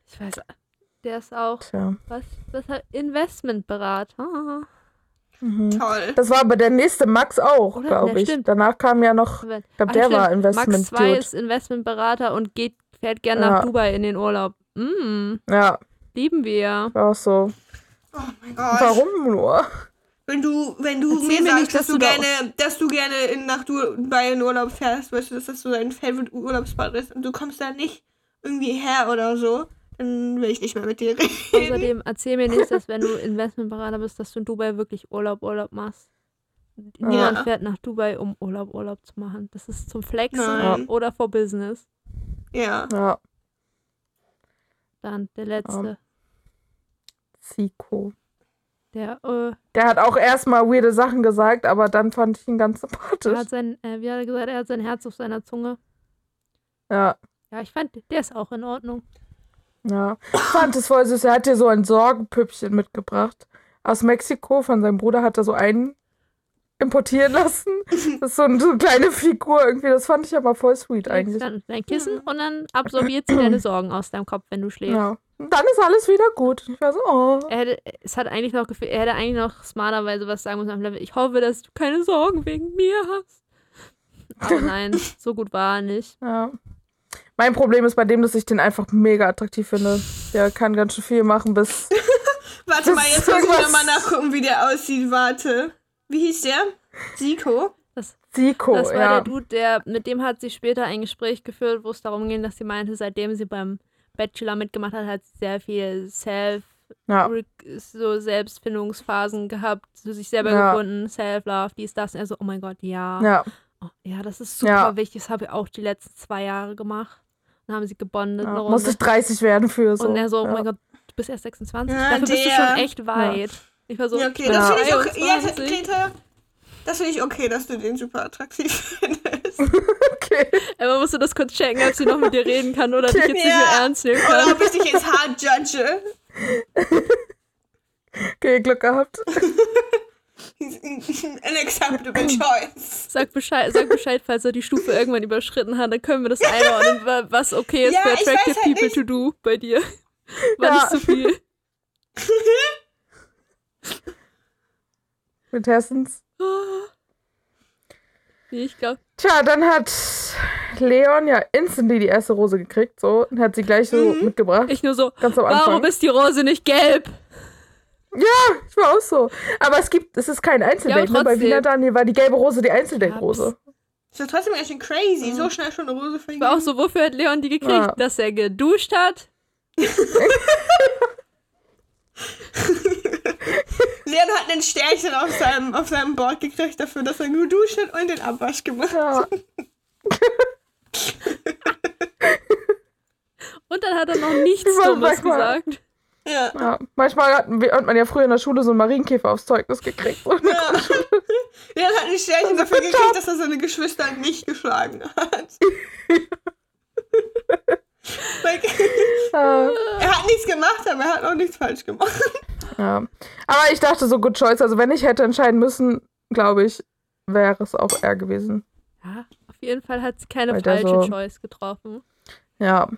Ich weiß. Der ist auch. tja. Was? Was hat Investmentberater? Mhm. Toll. Das war aber der nächste Max auch, glaube Ja, ich. stimmt. Danach kam ja noch, Ich glaube, der war Investment Max 2 Dude. ist Investmentberater und geht, fährt gern Ja. nach Dubai in den Urlaub. Mm, Ja, lieben wir. war auch so. Oh mein Gott. Warum nur? Wenn du, wenn du Erzähl mir mir sagst, nicht, dass, dass du da- gerne, dass du gerne in, nach Dubai in Urlaub fährst, weißt du, dass das so dein Favorite Urlaubsspot ist und du kommst da nicht irgendwie her oder so, dann will ich nicht mehr mit dir reden. Außerdem erzähl mir nicht, dass wenn du Investmentberater bist, dass du in Dubai wirklich Urlaub, Urlaub machst. Niemand Ja. fährt nach Dubai, um Urlaub, Urlaub zu machen. Das ist zum Flexen Nein. oder for Business. Ja. Ja, Dann der letzte. Zico. Der, äh, Der hat auch erstmal weirde Sachen gesagt, aber dann fand ich ihn ganz er sympathisch. hat sein, äh, wie hat er gesagt, er hat sein Herz auf seiner Zunge. Ja, Ja, ich fand, der ist auch in Ordnung. ja. Ich fand es voll süß. Er hat dir so ein Sorgenpüppchen mitgebracht. Aus Mexiko, von seinem Bruder hat er so einen importieren lassen. Das ist so eine, so eine kleine Figur irgendwie. Das fand ich aber voll sweet eigentlich. dann dein Kissen und dann absorbiert sie deine Sorgen aus deinem Kopf, wenn du schläfst. Ja. Und dann ist alles wieder gut. Ich war so, oh. Er hätte, es hat eigentlich noch er hätte eigentlich noch smarterweise was sagen müssen. Ich hoffe, dass du keine Sorgen wegen mir hast. Aber nein, so gut war er nicht. Ja. Mein Problem ist bei dem, dass ich den einfach mega attraktiv finde. Der kann ganz schön viel machen, bis. Warte mal, jetzt muss ich nochmal nachgucken, wie der aussieht. Warte. Wie hieß der? Siko? Siko, Das war ja. der Dude, der, mit dem hat sie später ein Gespräch geführt, wo es darum ging, dass sie meinte, seitdem sie beim Bachelor mitgemacht hat, hat sie sehr viel Self, ja. so Selbstfindungsphasen gehabt, so sich selber Ja. gefunden, Self-Love, dies, das. Und er so, oh mein Gott, ja. Ja. Oh, ja, das ist super Ja. wichtig. Das habe ich auch die letzten zwei Jahre gemacht. Dann haben sie gebondet. ja. Runde. Muss ich 30 werden für so. Und er so, oh ja. mein Gott, du bist erst 26. Ja, Dafür bist du der. schon echt weit. Ich war so, Ja, okay, das Ja. finde ich okay. Ja, 22. Greta, das finde ich okay, dass du den super attraktiv findest. Okay. Aber musst du das kurz checken, ob sie noch mit dir reden kann oder dich jetzt nicht mehr Ja. ernst nehmen Oder kann. ob ich dich jetzt hart judge. okay, Glück gehabt. Unacceptable choice. Sag Bescheid, sag Bescheid, falls er die Stufe irgendwann überschritten hat, dann können wir das einordnen, wa- was okay ist Ja, für ich attractive weiß halt people nicht. to do bei dir. War Ja. nicht zu viel. Mit Hessens. Nee, ich glaube, Tja, dann hat Leon ja instantly die erste Rose gekriegt, so, und hat sie gleich so Mhm. mitgebracht. ich nur so, Ganz am Anfang. warum ist die Rose nicht gelb? Ich war auch so. Aber es gibt, es ist kein Einzeldate, Ja, ne? Bei. Wiener Daniel war die gelbe Rose die Einzeldate-Rose. Ist doch trotzdem ganz schön crazy. So schnell schon eine Rose Ich war auch vergeben. so, wofür hat Leon die gekriegt? Ja. Dass er geduscht hat? Leon hat einen Sternchen auf seinem, auf seinem Board gekriegt dafür, dass er nur duscht hat und den Abwasch gemacht hat. Ja. Und dann hat er noch nichts Dummes manchmal- gesagt. Ja. ja. Manchmal hat, hat man ja früher in der Schule so einen Marienkäfer aufs Zeugnis gekriegt. Und ja. Leon hat ein Sternchen dafür gekriegt, dass er seine Geschwister nicht geschlagen hat. like, Ja, er hat nichts gemacht, aber er hat auch nichts falsch gemacht. ja. Aber ich dachte so, good choice. Also wenn ich hätte entscheiden müssen, glaube ich, wäre es auch er gewesen. Ja, auf jeden Fall hat sie keine Weil falsche so- Choice getroffen. Ja.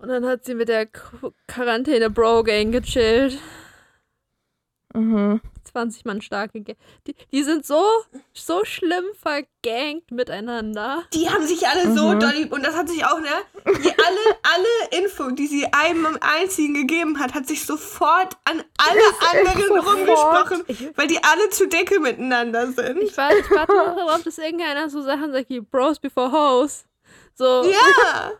Und dann hat sie mit der Qu- Quarantäne-Bro-Gang gechillt. Mhm. 20 Mann starke Gang. Die, die sind so, so schlimm vergangt miteinander. Die haben sich alle so Mhm. doll lieb. Und das hat sich auch, ne? Die alle, alle Info, die sie einem einzigen gegeben hat, hat sich sofort an alle echt anderen rumgesprochen, Ich- weil die alle zu dicke miteinander sind. Ich warte, ich warte noch darauf, dass irgendeiner so Sachen sagt wie Bros before Hoes. So, ja.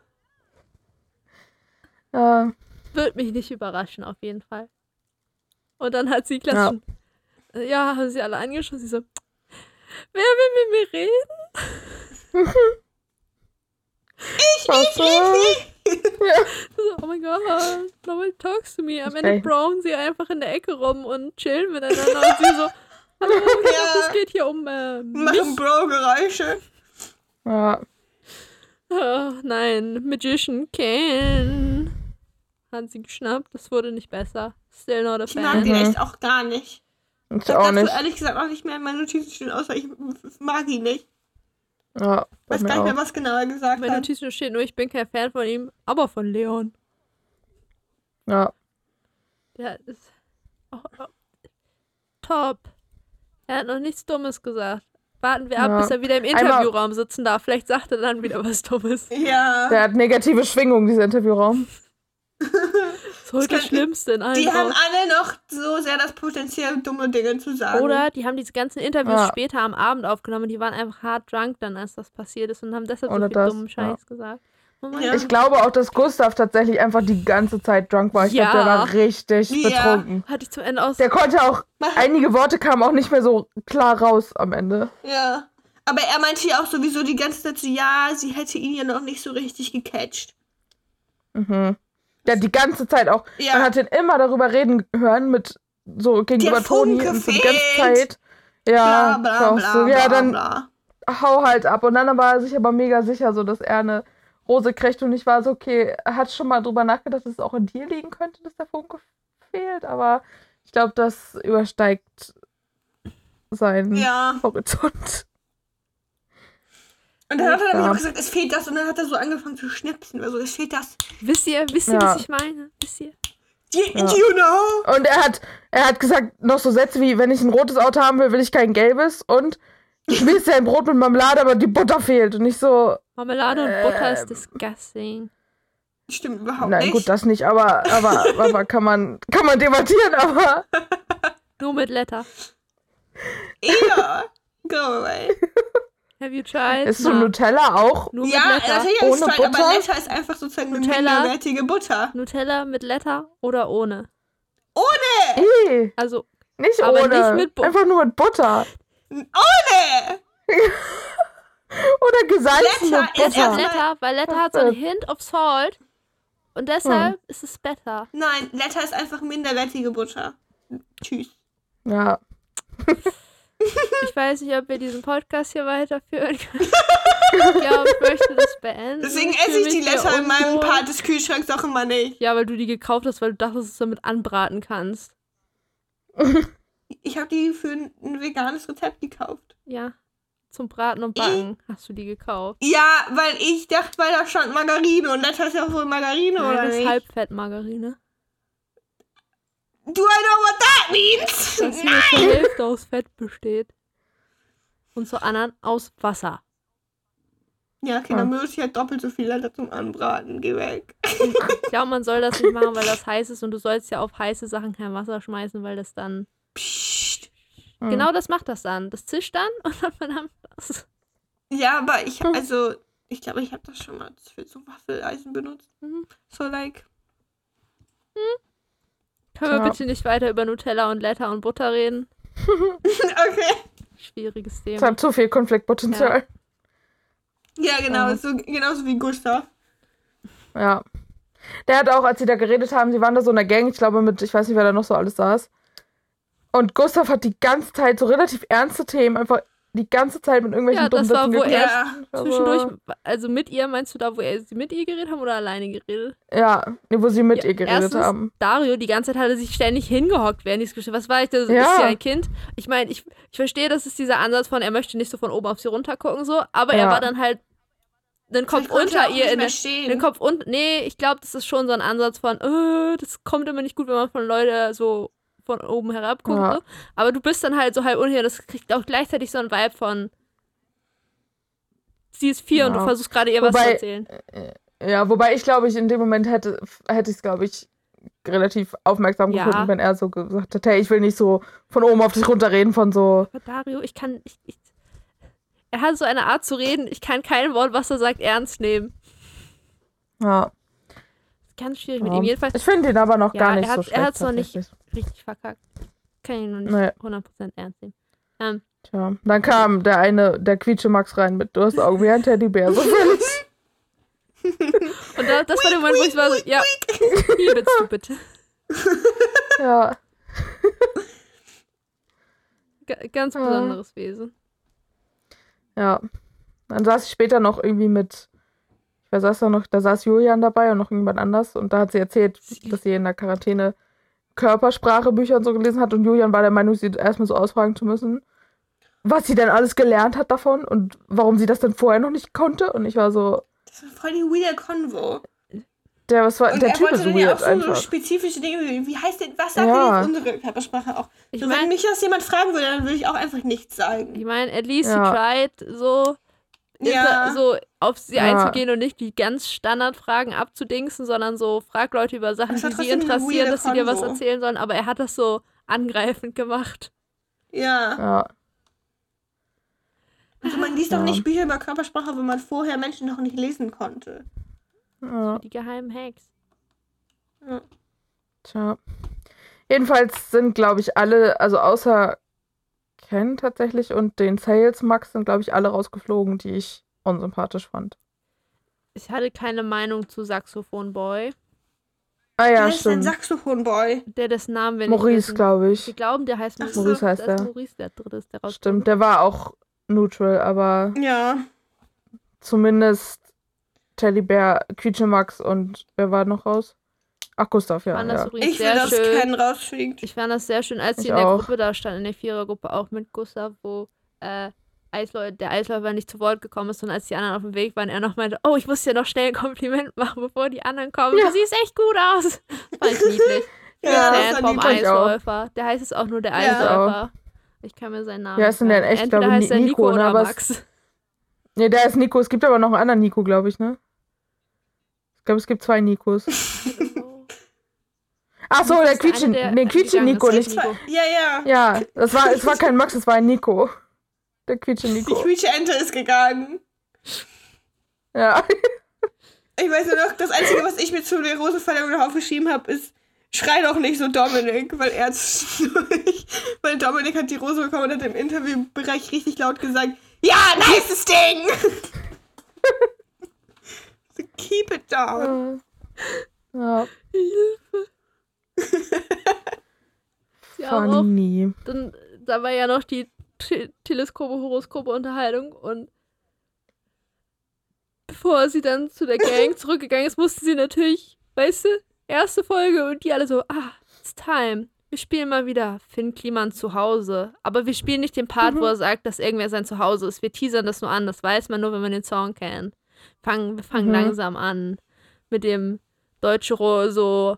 Ja. wird mich nicht überraschen, auf jeden Fall. Und dann hat sie klassisch. Ja. ja, haben sie alle angeschaut. Sie so, wer will mit mir reden? Was so? So, oh mein Gott, nobody talks to me. Am Ich Ende weiß. brown sie einfach in der Ecke rum und chillen miteinander. Und sie so, hallo, ich Ja. es geht hier um äh, Machen. Bro-Geräusche. Ja. Oh, nein, Magician Ken. Hat sie geschnappt, das wurde nicht besser. Still not a Ich mag Mhm. echt auch gar nicht. Ich Ich hab auch dazu nicht. ehrlich gesagt auch nicht mehr in meinen Notizen stehen, außer ich mag ihn nicht. Ja, Weiß gar nicht auch. mehr, was genau er gesagt Meine hat. Notizen steht nur, ich bin kein Fan von ihm, aber von Leon. Ja. Der ist oh, oh, top. Er hat noch nichts Dummes gesagt. Warten wir ab, Ja. bis er wieder im Einmal- Interviewraum sitzen darf. Vielleicht sagt er dann wieder was Dummes. Ja. Der hat negative Schwingung, dieser Interviewraum. So das kann- Schlimmste in allen Die haben alle noch so sehr das Potenzial, dumme Dinge zu sagen. Oder die haben diese ganzen Interviews Ja. später am Abend aufgenommen. Die waren einfach hart drunk dann, als das passiert ist und haben deshalb Oder so viel das, dummen ja. Scheiß gesagt. Oh Ja. Ich glaube auch, dass Gustav tatsächlich einfach die ganze Zeit drunk war. Ich Ja. glaube, der war richtig Ja. betrunken. Hatte ich zum Ende aus. Der konnte auch, einige Worte kamen auch nicht mehr so klar raus am Ende. Ja. Aber er meinte ja auch sowieso die ganze Zeit so, ja, sie hätte ihn ja noch nicht so richtig gecatcht. Mhm. Der hat die ganze Zeit auch, Ja. man hat ihn immer darüber reden hören mit so gegenüber Toni und so die ganze. Zeit. Ja, bla, bla, bla, so, ja, dann hau halt ab. Und dann war er sich aber mega sicher, so dass er eine Rose kriegt. Und ich war so, okay, er hat schon mal drüber nachgedacht, dass es auch an dir liegen könnte, dass der Funke fehlt. Aber ich glaube, das übersteigt seinen Ja. Horizont. Und dann hat er Ja. mir auch gesagt, es fehlt das. Und dann hat er so angefangen zu schnipsen. Also, es fehlt das. Wisst ihr, wisst ihr, Ja. was ich meine? Wisst ihr? You, Ja. you know? Und er hat, er hat gesagt, noch so Sätze wie, wenn ich ein rotes Auto haben will, will ich kein gelbes. Und mir ist ja ein Brot mit Marmelade, aber die Butter fehlt. Und ich so, Marmelade und Butter ist Ähm. disgusting. Stimmt überhaupt nein, nicht. gut, das nicht, aber, aber, aber kann man, kann man debattieren, aber Nur mit Letter. Ja. Go away. Have you tried? ist so Na, Nutella auch? Nur mit Ja, Letter. natürlich Ohne ist es aber Butter? Letter ist einfach sozusagen eine Nutella? minderwertige Butter. Nutella mit Letter oder ohne? Ohne! Eh, Also, nicht Aber ohne. nicht mit Einfach nur mit Butter. Ohne! Oder gesalzene Letter ist es hat Butter. erstmal- Letter, weil Letter hat so einen Hint of Salt. Und deshalb Hm. ist es better. Nein, Letter ist einfach minderwertige Butter. Tschüss. Ja, Ich weiß nicht, ob wir diesen Podcast hier weiterführen können. ich glaube, ich möchte das beenden. Deswegen esse ich die Letter in meinem. Part des Kühlschranks auch immer nicht. Ja, weil du die gekauft hast, weil du dachtest, dass du damit anbraten kannst. Ich habe die für ein, veganes Rezept gekauft. Ja. Zum Braten und Backen hast du die gekauft. Ja, weil ich dachte, weil da stand Margarine und Letter ist ja wohl Margarine, Nein, oder das ist nicht? Halbfettmargarine. Do I know what that means? Das nur zur Hälfte aus Fett besteht. Und zur anderen aus Wasser. Ja, okay, dann benutze ich halt doppelt so viel Letter zum Anbraten. Geh weg. Ich glaube, man soll das nicht machen, weil das heiß ist und du sollst ja auf heiße Sachen kein Wasser schmeißen, weil das dann. Psst. Hm. Genau das macht das dann. Das zischt dann und dann verdammt das. Ja, aber ich, Hm. also, ich glaube, ich habe das schon mal für so Waffeleisen benutzt. Mhm. So, like, Können wir Ja. bitte nicht weiter über Nutella und Letter und Butter reden? okay. Schwieriges Es Thema. hat zu viel Konfliktpotenzial. Ja, genau, Ja. so, genauso wie Gustav. Ja. Der hat auch, als sie da geredet haben, sie waren da so in der Gang, ich glaube mit, ich weiß nicht, wer da noch so alles saß. Und Gustav hat die ganze Zeit so relativ ernste Themen, einfach die ganze Zeit mit irgendwelchen Ja, das dummen war, Sätzen wo er Also, Zwischendurch, also mit ihr, meinst du da, wo er sie mit ihr geredet haben oder alleine geredet? Ja, wo sie mit Ja, ihr geredet erstens, haben. Dario, die ganze Zeit hat er sich ständig hingehockt während dieses Gespräch. Was war ich, das Ja. ist ja ein Kind? Ich meine, ich, ich verstehe, das ist dieser Ansatz von, er möchte nicht so von oben auf sie runter gucken, so, aber er Ja. war dann halt den Kopf Ich unter ihr in den, den Kopf unten. Nee, ich glaube, das ist schon so ein Ansatz von, äh, das kommt immer nicht gut, wenn man von Leuten so von oben herab guckt. Ja. So. Aber du bist dann halt so halb unten das kriegt auch gleichzeitig so ein Vibe von, sie ist vier und du Ja. versuchst gerade ihr was zu Wobei- erzählen. Ja, wobei ich glaube, ich in dem Moment hätte, hätte ich es, glaube ich, relativ aufmerksam Ja. gefunden, wenn er so gesagt hätte, hey, ich will nicht so von oben auf dich runterreden, von so, Aber Dario, ich kann, ich, ich, er hat so eine Art zu reden, ich kann kein Wort, was er sagt, ernst nehmen. ja. Ganz schwierig mit ja. ihm. Jedenfalls Ich finde ihn aber noch Ja, gar nicht er hat- so er schlecht. hat's noch nicht-. Richtig verkackt. Kann ihn noch nicht Nee. 100% ernst nehmen. Ähm, Tja, dann kam der eine, der quietsche Max rein mit, du hast Augen wie ein Teddybär, so völlig. und da, das war der Moment, wo ich war so, ja, hier bist du bitte. ja. G ganz Ja. besonderes Wesen. Ja. Dann saß ich später noch irgendwie mit, wer saß da noch? Da saß Julian dabei und noch irgendjemand anders und da hat sie erzählt, dass sie in der Quarantäne Körpersprachebücher und so gelesen hat und Julian war der Meinung, sie erstmal so ausfragen zu müssen, was sie denn alles gelernt hat davon und warum sie das dann vorher noch nicht konnte und ich war so, Das war voll die weird Konvo. der, was war, Und der er Typ wollte ist dann ja auch so einfach. spezifische Dinge. wie- Wie heißt denn, was sagt Ja. denn jetzt unsere Körpersprache auch? Ich so, mein- wenn mich das jemand fragen würde, dann würde ich auch einfach nichts sagen. Ich meine, at least Ja. he tried, so, Ja. so auf sie Ja. einzugehen und nicht die ganz Standardfragen abzudingsen, sondern so, frag Leute über Sachen, die sie interessieren, dass sie dir was erzählen sollen, aber er hat das so angreifend gemacht. Ja. Ja. Also man liest Ja. doch nicht Bücher über Körpersprache, wenn man vorher Menschen noch nicht lesen konnte. ja. Die geheimen Hacks. Tja. Jedenfalls sind, glaube ich, alle, also außer Ken tatsächlich und den Sales Max sind, glaube ich, alle rausgeflogen, die ich unsympathisch fand. Ich hatte keine Meinung zu Saxophon Boy, Ah ja, Wer ist denn stimmt. Saxophon-Boy? der dessen Namen wir nicht Maurice, glaube Wir ich. glauben, der heißt so. Maurice heißt das ist er. Maurice, der dritte ist, der rauskommt. Stimmt, der war auch neutral, aber Ja. zumindest Teddy Bear, Quietsche Max und wer war noch raus? Ach, Gustav, ja. Ich fand das ja. übrigens Ich will, sehr dass schön. Ken rausfliegt. Ich fand das sehr schön, als sie Ich in der auch. Gruppe da stand, in der Vierergruppe auch mit Gustav, wo äh, Eisläu der Eisläufer nicht zu Wort gekommen ist und als die anderen auf dem Weg waren, er noch meinte, oh, ich muss dir noch schnell ein Kompliment machen, bevor die anderen kommen. Ja. Du siehst echt gut aus. Fand ich niedlich. Ja, Fan vom. Eisläufer. Der heißt es auch nur der Ja. Eisläufer. Ich kann mir seinen Namen Ja, ist denn der echt, Entweder glaube ich, heißt er Nico, Nico ne, oder es- Max. Nee, der ist Nico. Es gibt aber noch einen anderen Nico, glaube ich, ne? Ich glaube, es gibt zwei Nikos. Ach so, Nico der ist der Quietsche, eine, der nee, Quietsche gegangen Nico, nicht. Nico. Ja, ja. Ja, das war, es war kein Max, es war ein Nico. Der Quietsche Die Nico. Quietsche-Ente ist gegangen. Ja. Ich weiß nur noch, das Einzige, was ich mir zu der Rosenverleihung noch aufgeschrieben habe, ist, schrei doch nicht so Dominik, weil er weil Dominik hat die Rose bekommen und hat im Interviewbereich richtig laut gesagt, ja, nices Ding! so, keep it down. Ja, Ja, auch. funny. Dann, da war ja noch die Te- Teleskope-Horoskope-Unterhaltung und bevor sie dann zu der Gang zurückgegangen ist, musste sie natürlich, weißt du, erste Folge und die alle so, ah, it's time. Wir spielen mal wieder Finn Kliman zu Hause. Aber wir spielen nicht den Part, wo er sagt, dass irgendwer sein Zuhause ist. Wir teasern das nur an. Das weiß man nur, wenn man den Song kennt. Fangen, wir fangen Mhm. langsam an mit dem deutsche Rohr so,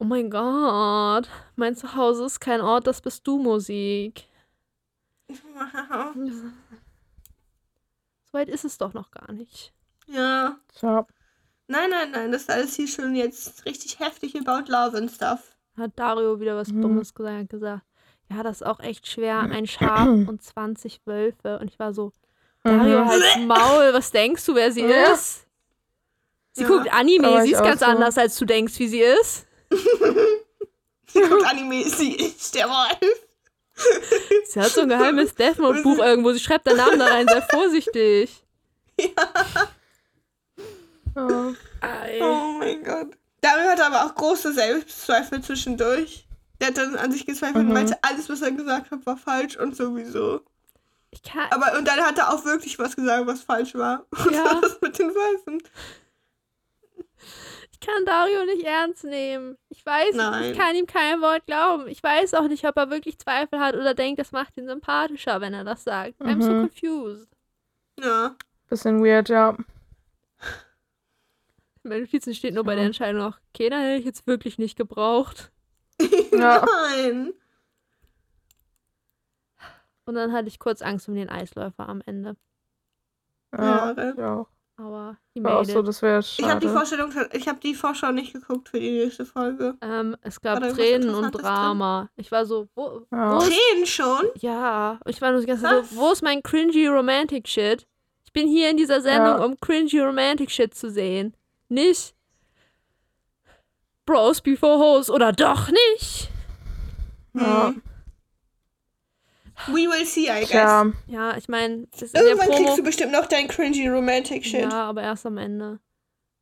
oh mein Gott, mein Zuhause ist kein Ort, das bist du Musik. So weit ist es doch noch gar nicht. Ja. Tja. Nein, nein, nein, das ist alles hier schon jetzt richtig heftig about love and stuff. Hat Dario wieder was Mhm. Dummes gesagt, gesagt. Ja, das ist auch echt schwer. Ein Schaf und 20 Wölfe. Und ich war so, Dario, Mhm. halt's Maul, was denkst du, wer sie Ja. ist? Sie Ja. guckt Anime, sie ist ganz so. anders, als du denkst, wie sie ist. Sie guckt Anime, sie ist der Wolf. Sie hat so ein geheimes Death Note Buch irgendwo. Sie schreibt den Namen da rein, sei vorsichtig. Ja. Ei. Oh mein Gott. Dario hatte aber auch große Selbstzweifel zwischendurch. Der hat dann an sich gezweifelt Mhm. und meinte, alles, was er gesagt hat, war falsch und sowieso. Ich kann, Aber und dann hat er auch wirklich was gesagt, was falsch war. Und Ja. war das mit den Wölfen. Ich kann Dario nicht ernst nehmen. Ich weiß, Nein. ich kann ihm kein Wort glauben. Ich weiß auch nicht, ob er wirklich Zweifel hat oder denkt, das macht ihn sympathischer, wenn er das sagt. I'm so Mhm. confused. Ja. Bisschen weird, ja. In meinen Notizen steht nur bei der Ja. Entscheidung noch, Kena hätte ich jetzt wirklich nicht gebraucht. Ja. Nein. Und dann hatte ich kurz Angst um den Eisläufer am Ende. Ja, Ja. ich auch. Aber die War auch made so, it. das wäre Ich habe die. Vorstellung, ich habe die Vorschau nicht geguckt für die nächste Folge. ähm, es gab Tränen und Drama. Ich war so, wo, Ja. Tränen schon? Ja, ich war nur die ganze Zeit so, wo ist mein cringy Romantic Shit? Ich bin hier in dieser Sendung, Ja. um cringy Romantic Shit zu sehen. Nicht Bros before Hoes oder doch nicht. Ja. Hm. We will see, I guess. Tja, Ja, ich meine, Irgendwann Promo. kriegst du bestimmt noch dein cringy romantic shit. Ja, aber erst am Ende.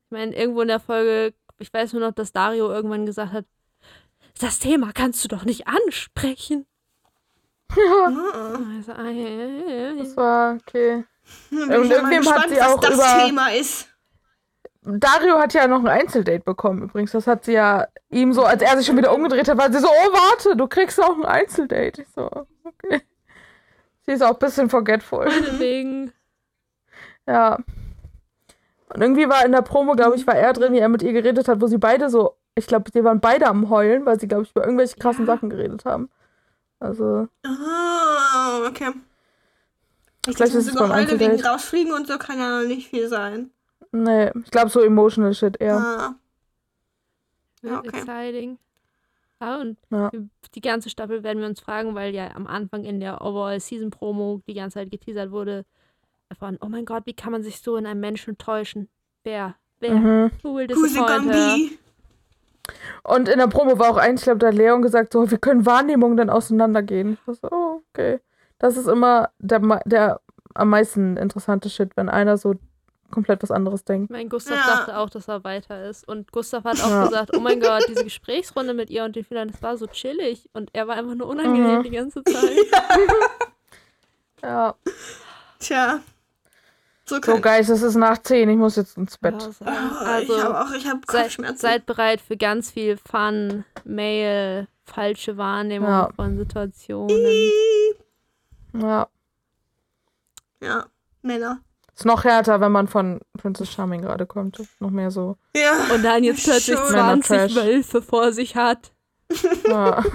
Ich meine, irgendwo in der Folge, ich weiß nur noch, dass Dario irgendwann gesagt hat, das Thema kannst du doch nicht ansprechen. Ah. Also, ah, ja, ja, ja, ja. das war okay. Bin Und ja irgendwem hat gespannt, sie was auch das über- Thema ist. Dario hat ja noch ein Einzeldate bekommen übrigens. Das hat sie ja ihm so, als er sich schon wieder umgedreht hat, war sie so, oh warte, du kriegst auch ein Einzeldate. Ich so, okay. Sie ist auch ein bisschen forgetful. Deswegen, Ja. Und irgendwie war in der Promo, glaube ich, war er drin, wie er mit ihr geredet hat, wo sie beide so, ich glaube, sie waren beide am Heulen, weil sie, glaube ich, über irgendwelche krassen Ja. Sachen geredet haben. Also, Ah, okay. Ich Vielleicht glaube, ist es beim heute wegen Einzeldate. rausfliegen und so kann ja noch nicht viel sein. Nee, ich glaube, so emotional shit eher. Ah. wird Okay. exciting. Ja, und Ja. die ganze Staffel werden wir uns fragen, weil ja am Anfang in der Overall Season Promo die ganze Zeit geteasert wurde, von, oh mein Gott, wie kann man sich so in einem Menschen täuschen? Wer? Wer? Mhm. Who will disappoint her? be? Und in der Promo war auch eins, ich glaube, da hat Leon gesagt, so, wir können Wahrnehmungen dann auseinandergehen. Ich war so, oh, okay. Das ist immer der, der am meisten interessante Shit, wenn einer so komplett was anderes denkt. Ich meine, Gustav Ja. dachte auch, dass er weiter ist. Und Gustav hat auch Ja. gesagt, oh mein Gott, diese Gesprächsrunde mit ihr und den Fehlern, das war so chillig. Und er war einfach nur unangenehm Mhm. die ganze Zeit. Ja. Tja. So, So, Guys, es ist nach 10. Ich muss jetzt ins Bett. Ja, so. Ah, ich Also, habe auch, ich habe seid, Kopfschmerzen. seid bereit für ganz viel Fun, Mail, falsche Wahrnehmung Ja. von Situationen. Ja. Ja, Männer. Ist noch härter, wenn man von Princess Charming gerade kommt. Noch mehr so. Ja. Und dann jetzt plötzlich Schon. 20 Männer-Trash. Wölfe vor sich hat. Ja.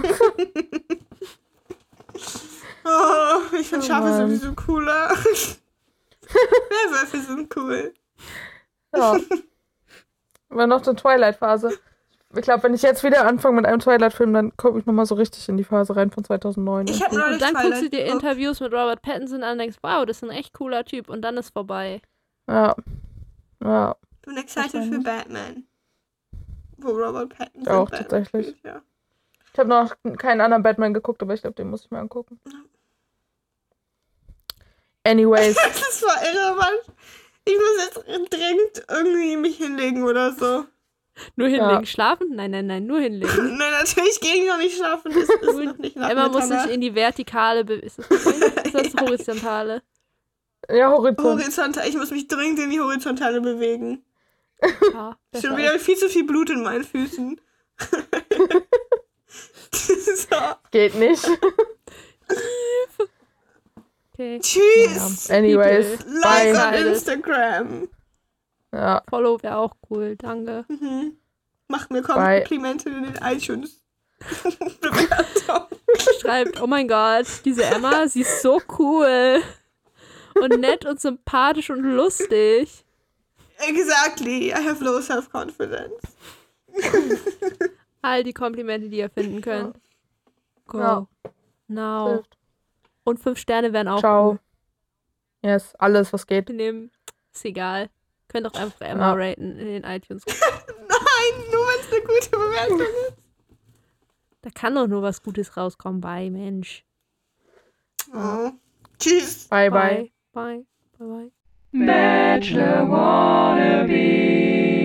Oh, ich finde Oh Schafe Mann. sowieso cooler. Werwölfe sind cool. ja. Aber noch eine Twilight-Phase. Ich glaube, wenn ich jetzt wieder anfange mit einem Twilight-Film, dann komme ich nochmal so richtig in die Phase rein von 2009. Ich habe neulich Und dann guckst du dir. Interviews mit Robert Pattinson an und denkst, wow, das ist ein echt cooler Typ. Und dann ist vorbei. ja. Ja. Ich bin excited für. Batman. Wo Robert Pattinson Ich auch, Batman tatsächlich. spielt, Ja. Ich habe noch keinen anderen Batman geguckt, aber ich glaube, den muss ich mir angucken. Anyways. Das war irre, Mann. Ich muss jetzt dringend irgendwie mich hinlegen oder so. Nur hinlegen, Ja. schlafen? Nein, nein, nein, nur hinlegen. Nein, natürlich gehe ich noch nicht schlafen. Das ist noch nicht Emma muss sich in die vertikale be Ist das, ist das Ja. horizontale? Ja, Horizont. Horizontal. Ich muss mich dringend in die Horizontale bewegen. Ja, Schon wieder viel zu viel Blut in meinen Füßen. so. Geht nicht. Okay. Tschüss. Ja. Anyways. People. Like Bye. on. Instagram. Ja. Follow wäre auch cool, danke. Mhm. Macht mir Bye. Komplimente in den iTunes. Schreibt, oh mein Gott, diese Emma, sie ist so cool. Und nett und sympathisch und lustig. exactly. I have low self-confidence. All die Komplimente, die ihr finden könnt. Go. Ja. Now. Und fünf Sterne wären auch Ciao. cool. Yes, alles, was geht. Nehmen, ist egal. Könnt auch einfach Emma Ja. raten in den iTunes. Nein, nur wenn es eine gute Bewertung ist. Da kann doch nur was Gutes rauskommen bei Mensch. Oh. Tschüss. Bye, bye. Bye. Bye. Bye. bye. Bachelor wannabe.